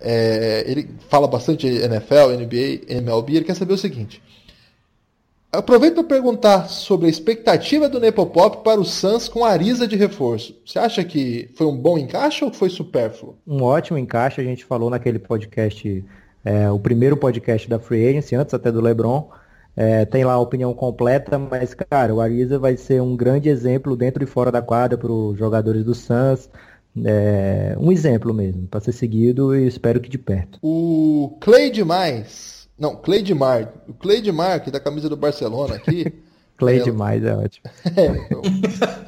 É, ele fala bastante NFL, NBA, MLB, ele quer saber o seguinte. Aproveito para perguntar sobre a expectativa do Nepopop para o Suns com a Arisa de reforço. Você acha que foi um bom encaixe ou foi supérfluo? Um ótimo encaixe, a gente falou naquele podcast, é, o primeiro podcast da Free Agency, antes até do LeBron. É, tem lá a opinião completa, mas, cara, o Ariza vai ser um grande exemplo dentro e fora da quadra para os jogadores do Suns. É, um exemplo mesmo, para ser seguido e espero que de perto. O Clay demais não, Cleidmar. O Cleidmar, que da camisa do Barcelona aqui. Clay é, é ótimo. É, então,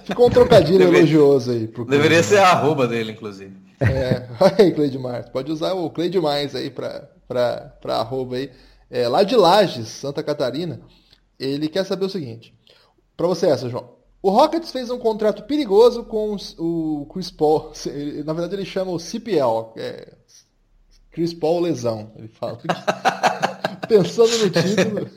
ficou um trocadilho Deveria, elogioso aí. Pro deveria ser a arroba dele, inclusive. É, aí, Cleidmar. Pode usar o Clay demais aí pra, pra, pra arroba aí. É, lá de Lages, Santa Catarina, ele quer saber o seguinte. Pra você essa, João. O Rockets fez um contrato perigoso com o Chris Paul. Na verdade, ele chama o CPL, é Chris Paul lesão. Ele fala. pensando no título,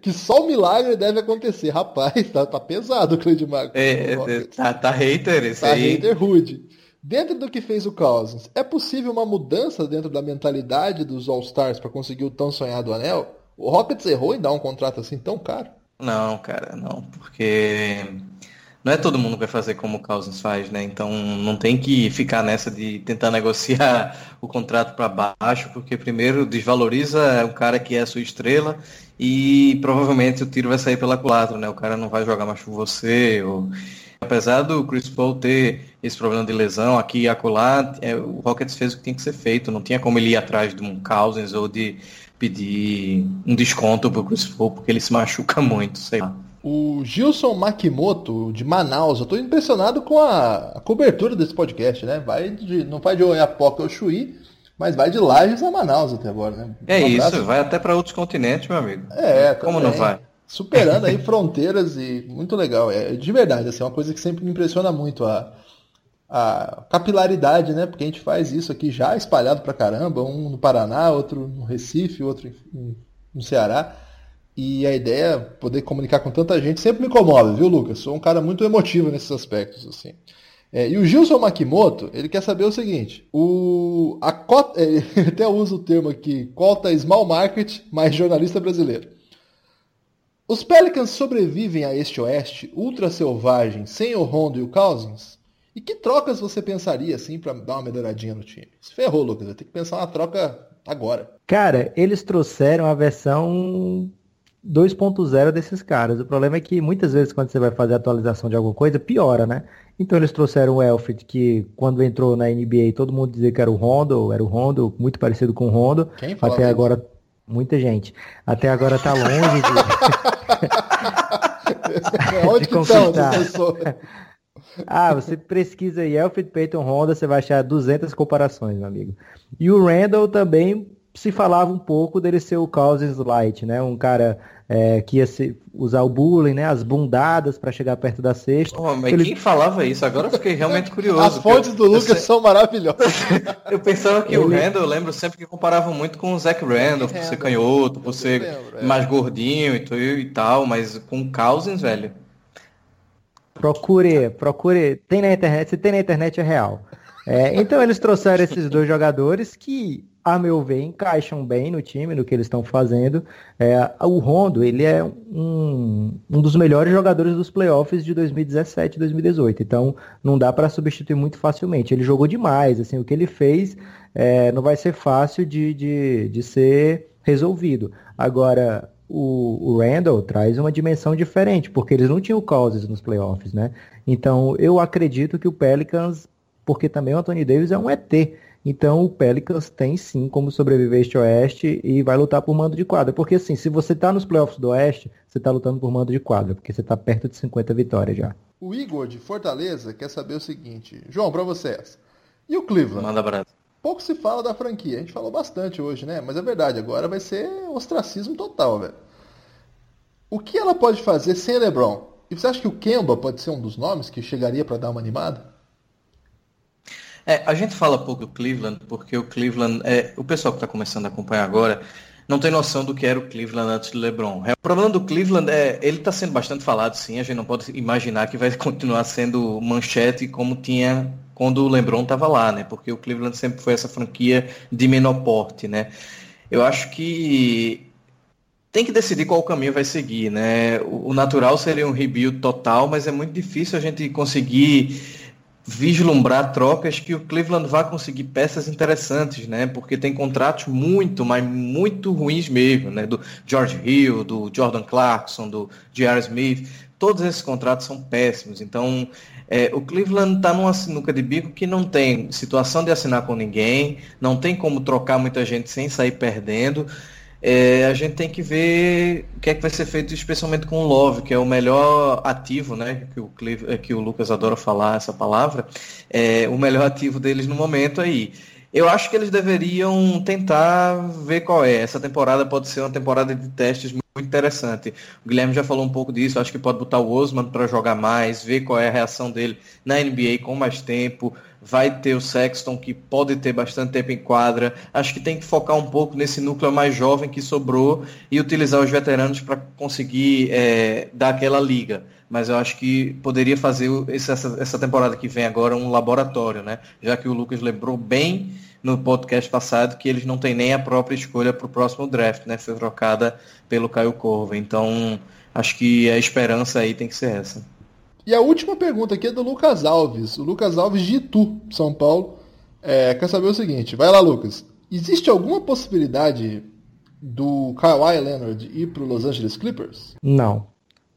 que só o milagre deve acontecer. Rapaz, tá, tá pesado o Cleide É, é, tá, tá hater esse tá aí. hater rude. Dentro do que fez o Cousins, é possível uma mudança dentro da mentalidade dos All-Stars para conseguir o tão sonhado anel? O Rockets errou em dar um contrato assim tão caro? Não, cara, não, porque não é todo mundo que vai fazer como o Cousins faz, né? Então não tem que ficar nessa de tentar negociar o contrato para baixo, porque primeiro desvaloriza o cara que é a sua estrela e provavelmente o tiro vai sair pela culatra, né? O cara não vai jogar mais por você. Ou... Apesar do Chris Paul ter esse problema de lesão aqui e acolá, é, o Rockets fez o que tinha que ser feito. Não tinha como ele ir atrás de um Cousins ou de pedir um desconto pro Chris Paul, porque ele se machuca muito, sei lá. O Gilson Makimoto, de Manaus, eu estou impressionado com a, a, cobertura desse podcast, né? Vai de, não vai de Oiapoque ao Chuí, mas vai de Lages a Manaus até agora, né? É isso, vai até para outros continentes, meu amigo. É, como também. não vai? Superando aí fronteiras e muito legal. É de verdade, assim, é uma coisa que sempre me impressiona muito a, a capilaridade, né? Porque a gente faz isso aqui já espalhado pra caramba, um no Paraná, outro no Recife, outro no Ceará. E a ideia, poder comunicar com tanta gente, sempre me comove, viu, Lucas? Sou um cara muito emotivo nesses aspectos, assim. É, e o Gilson Makimoto, ele quer saber o seguinte, a cota, ele até usa o termo aqui, cota small market mais jornalista brasileiro. Os Pelicans sobrevivem a este oeste ultra selvagem sem o Rondo e o Cousins? E que trocas você pensaria assim para dar uma melhoradinha no time? Se ferrou, Lucas, vai ter que pensar uma troca agora. Cara, eles trouxeram a versão 2.0 desses caras. O problema é que muitas vezes quando você vai fazer atualização de alguma coisa, piora, né? Então eles trouxeram o Elfrid, que quando entrou na NBA todo mundo dizia que era o Rondo, era o Rondo, muito parecido com o Rondo. Quem Até isso? agora, muita gente. Até agora tá longe É Onde De que estão conquistar. Ah, você pesquisa aí Alfred Payton Honda, você vai achar 200 comparações, meu amigo. E o Randall também se falava um pouco dele ser o Cousins Light, né? Um cara é, que ia se- usar o bullying, né? As bundadas para chegar perto da cesta. Oh, mas Ele- quem falava isso? Agora eu fiquei realmente curioso. As fontes do Lucas se- são maravilhosas. Eu pensava que o Randall, eu lembro sempre que comparavam muito com o Zac Randall, por ser canhoto, por ser lembro, é. mais gordinho e, e tal, mas com o Cousins, velho. Procure, procure. Tem na internet, se tem na internet é real. É, então eles trouxeram esses dois jogadores que, a meu ver, encaixam bem no time, no que eles estão fazendo. É, o Rondo, ele é um, um dos melhores jogadores dos playoffs de 2017 e 2018. Então não dá para substituir muito facilmente. Ele jogou demais, assim, o que ele fez é, não vai ser fácil de, de, de ser resolvido. Agora, o, o Randall traz uma dimensão diferente, porque eles não tinham Cousins nos playoffs, né? Então, eu acredito que o Pelicans, porque também o Anthony Davis é um ET, então o Pelicans tem sim como sobreviver este oeste e vai lutar por mando de quadra. Porque assim, se você tá nos playoffs do oeste, você tá lutando por mando de quadra, porque você tá perto de 50 vitórias já. O Igor de Fortaleza quer saber o seguinte. João, pra vocês. E o Cleveland? Manda abraço. Pouco se fala da franquia. A gente falou bastante hoje, né? Mas é verdade, agora vai ser ostracismo total, velho. O que ela pode fazer sem LeBron? E você acha que o Kemba pode ser um dos nomes que chegaria pra dar uma animada? É, a gente fala pouco do Cleveland, porque o Cleveland, é, o pessoal que está começando a acompanhar agora, não tem noção do que era o Cleveland antes do LeBron. É, O problema do Cleveland é, ele está sendo bastante falado, sim, a gente não pode imaginar que vai continuar sendo manchete como tinha quando o LeBron estava lá, né? Porque o Cleveland sempre foi essa franquia de menor porte, né? Eu acho que tem que decidir qual caminho vai seguir, né? O o natural seria um rebuild total, mas é muito difícil a gente conseguir vislumbrar trocas que o Cleveland vai conseguir peças interessantes, né? Porque tem contratos muito, mas muito ruins mesmo, né? Do George Hill, do Jordan Clarkson, do J.R. Smith, todos esses contratos são péssimos. Então, é, o Cleveland está numa sinuca de bico que não tem situação de assinar com ninguém, não tem como trocar muita gente sem sair perdendo. É, a gente tem que ver o que é que vai ser feito, especialmente com o Love, que é o melhor ativo, né? Que o, Cleve- é, que o Lucas adora falar essa palavra, é o melhor ativo deles no momento aí. Eu acho que eles deveriam tentar ver qual é. Essa temporada pode ser uma temporada de testes muito interessante. O Guilherme já falou um pouco disso. Acho que pode botar o Osman para jogar mais, ver qual é a reação dele na NBA com mais tempo. Vai ter o Sexton, que pode ter bastante tempo em quadra. Acho que tem que focar um pouco nesse núcleo mais jovem que sobrou e utilizar os veteranos para conseguir é, dar aquela liga. Mas eu acho que poderia fazer essa, essa temporada que vem agora um laboratório, né? Já que o Lucas lembrou bem no podcast passado que eles não têm nem a própria escolha para o próximo draft, né? Foi trocada pelo Caio Corva. Então, acho que a esperança aí tem que ser essa. E a última pergunta aqui é do Lucas Alves. O Lucas Alves de Itu, São Paulo. É, quer saber o seguinte. Vai lá, Lucas. Existe alguma possibilidade do Kawhi Leonard ir para Los Angeles Clippers? Não.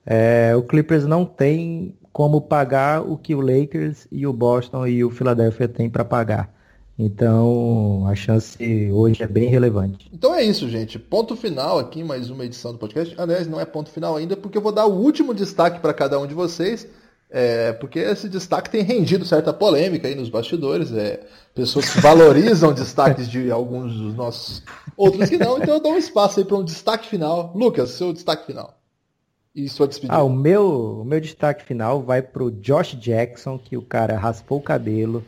É, o Clippers não tem como pagar o que o Lakers e o Boston e o Philadelphia têm para pagar. Então, a chance hoje é bem relevante. Então é isso, gente. Ponto final aqui, mais uma edição do podcast. Aliás, não é ponto final ainda, porque eu vou dar o último destaque para cada um de vocês. É, porque esse destaque tem rendido certa polêmica aí nos bastidores. É, pessoas que valorizam destaques de alguns dos nossos outros que não. Então eu dou um espaço aí para um destaque final. Lucas, seu destaque final. E sua despedida. Ah, o meu, o meu destaque final vai pro Josh Jackson, que o cara raspou o cabelo.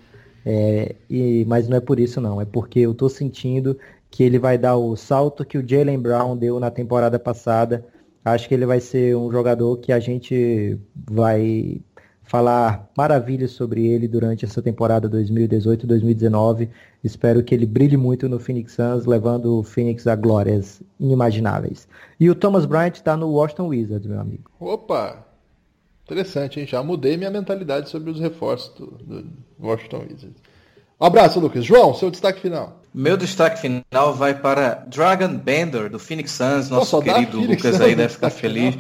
é, e, mas não é por isso não, é porque eu tô sentindo que ele vai dar o salto que o Jalen Brown deu na temporada passada. Acho que ele vai ser um jogador que a gente vai falar maravilhas sobre ele durante essa temporada 2018-2019. Espero que ele brilhe muito no Phoenix Suns, levando o Phoenix a glórias inimagináveis. E o Thomas Bryant está no Washington Wizards, meu amigo. Opa! Interessante, hein? Já mudei minha mentalidade sobre os reforços do, do Washington Wizards. Um abraço, Lucas. João, seu destaque final. Meu destaque final vai para Dragon Bender, do Phoenix Suns. Nosso querido Lucas aí deve ficar feliz.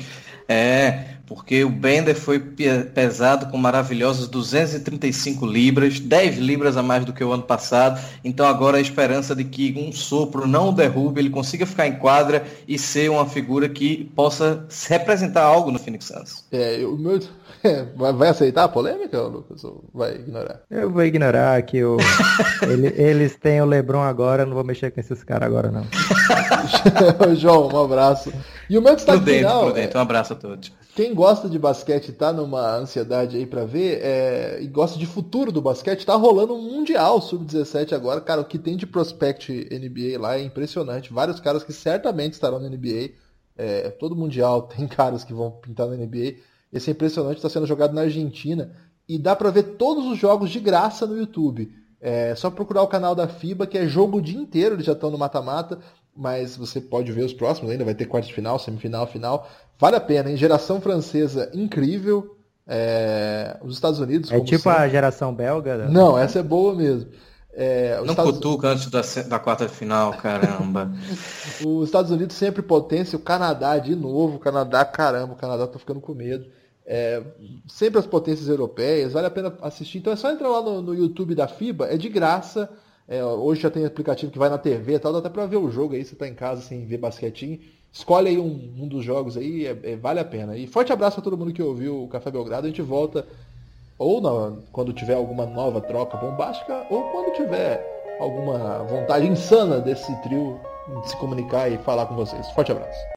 É, porque o Bender foi pesado com maravilhosas 235 libras, 10 libras a mais do que o ano passado. Então agora a esperança de que um sopro não o derrube, ele consiga ficar em quadra e ser uma figura que possa representar algo no Phoenix Suns. É, o meu vai aceitar a polêmica, Lucas? Ou vai ignorar? Eu vou ignorar que o... Ele, eles têm o Lebron agora, não vou mexer com esses caras agora, não. João, um abraço. E o meu destaque prudente, final... Prudente. Um abraço a todos. Quem gosta de basquete tá numa ansiedade aí para ver é... e gosta de futuro do basquete, tá rolando um Mundial Sub-17 agora. Cara, o que tem de prospect NBA lá é impressionante. Vários caras que certamente estarão na NBA. É... todo Mundial tem caras que vão pintar na NBA. Esse é impressionante, está sendo jogado na Argentina. E dá para ver todos os jogos de graça no YouTube. É só procurar o canal da FIBA, que é jogo o dia inteiro, eles já estão no mata-mata, mas você pode ver os próximos ainda, vai ter quarto de final, semifinal, final. Vale a pena, hein? Geração francesa incrível. É... Os Estados Unidos. É tipo sempre. a geração belga? Né? Não, essa é boa mesmo. É, não Estados... cutuca antes da, da quarta final, caramba. os Estados Unidos sempre potência, o Canadá de novo, o Canadá, caramba, o Canadá tá ficando com medo. É, sempre as potências europeias, vale a pena assistir. Então é só entrar lá no, no YouTube da FIBA, é de graça. É, hoje já tem aplicativo que vai na TV e tal, dá até pra ver o jogo aí, você tá em casa sem ver basquetinho. Escolhe aí um, um dos jogos aí, é, é, vale a pena. E forte abraço a todo mundo que ouviu o Café Belgrado. A gente volta ou na, quando tiver alguma nova troca bombástica, ou quando tiver alguma vontade insana desse trio de se comunicar e falar com vocês. Forte abraço.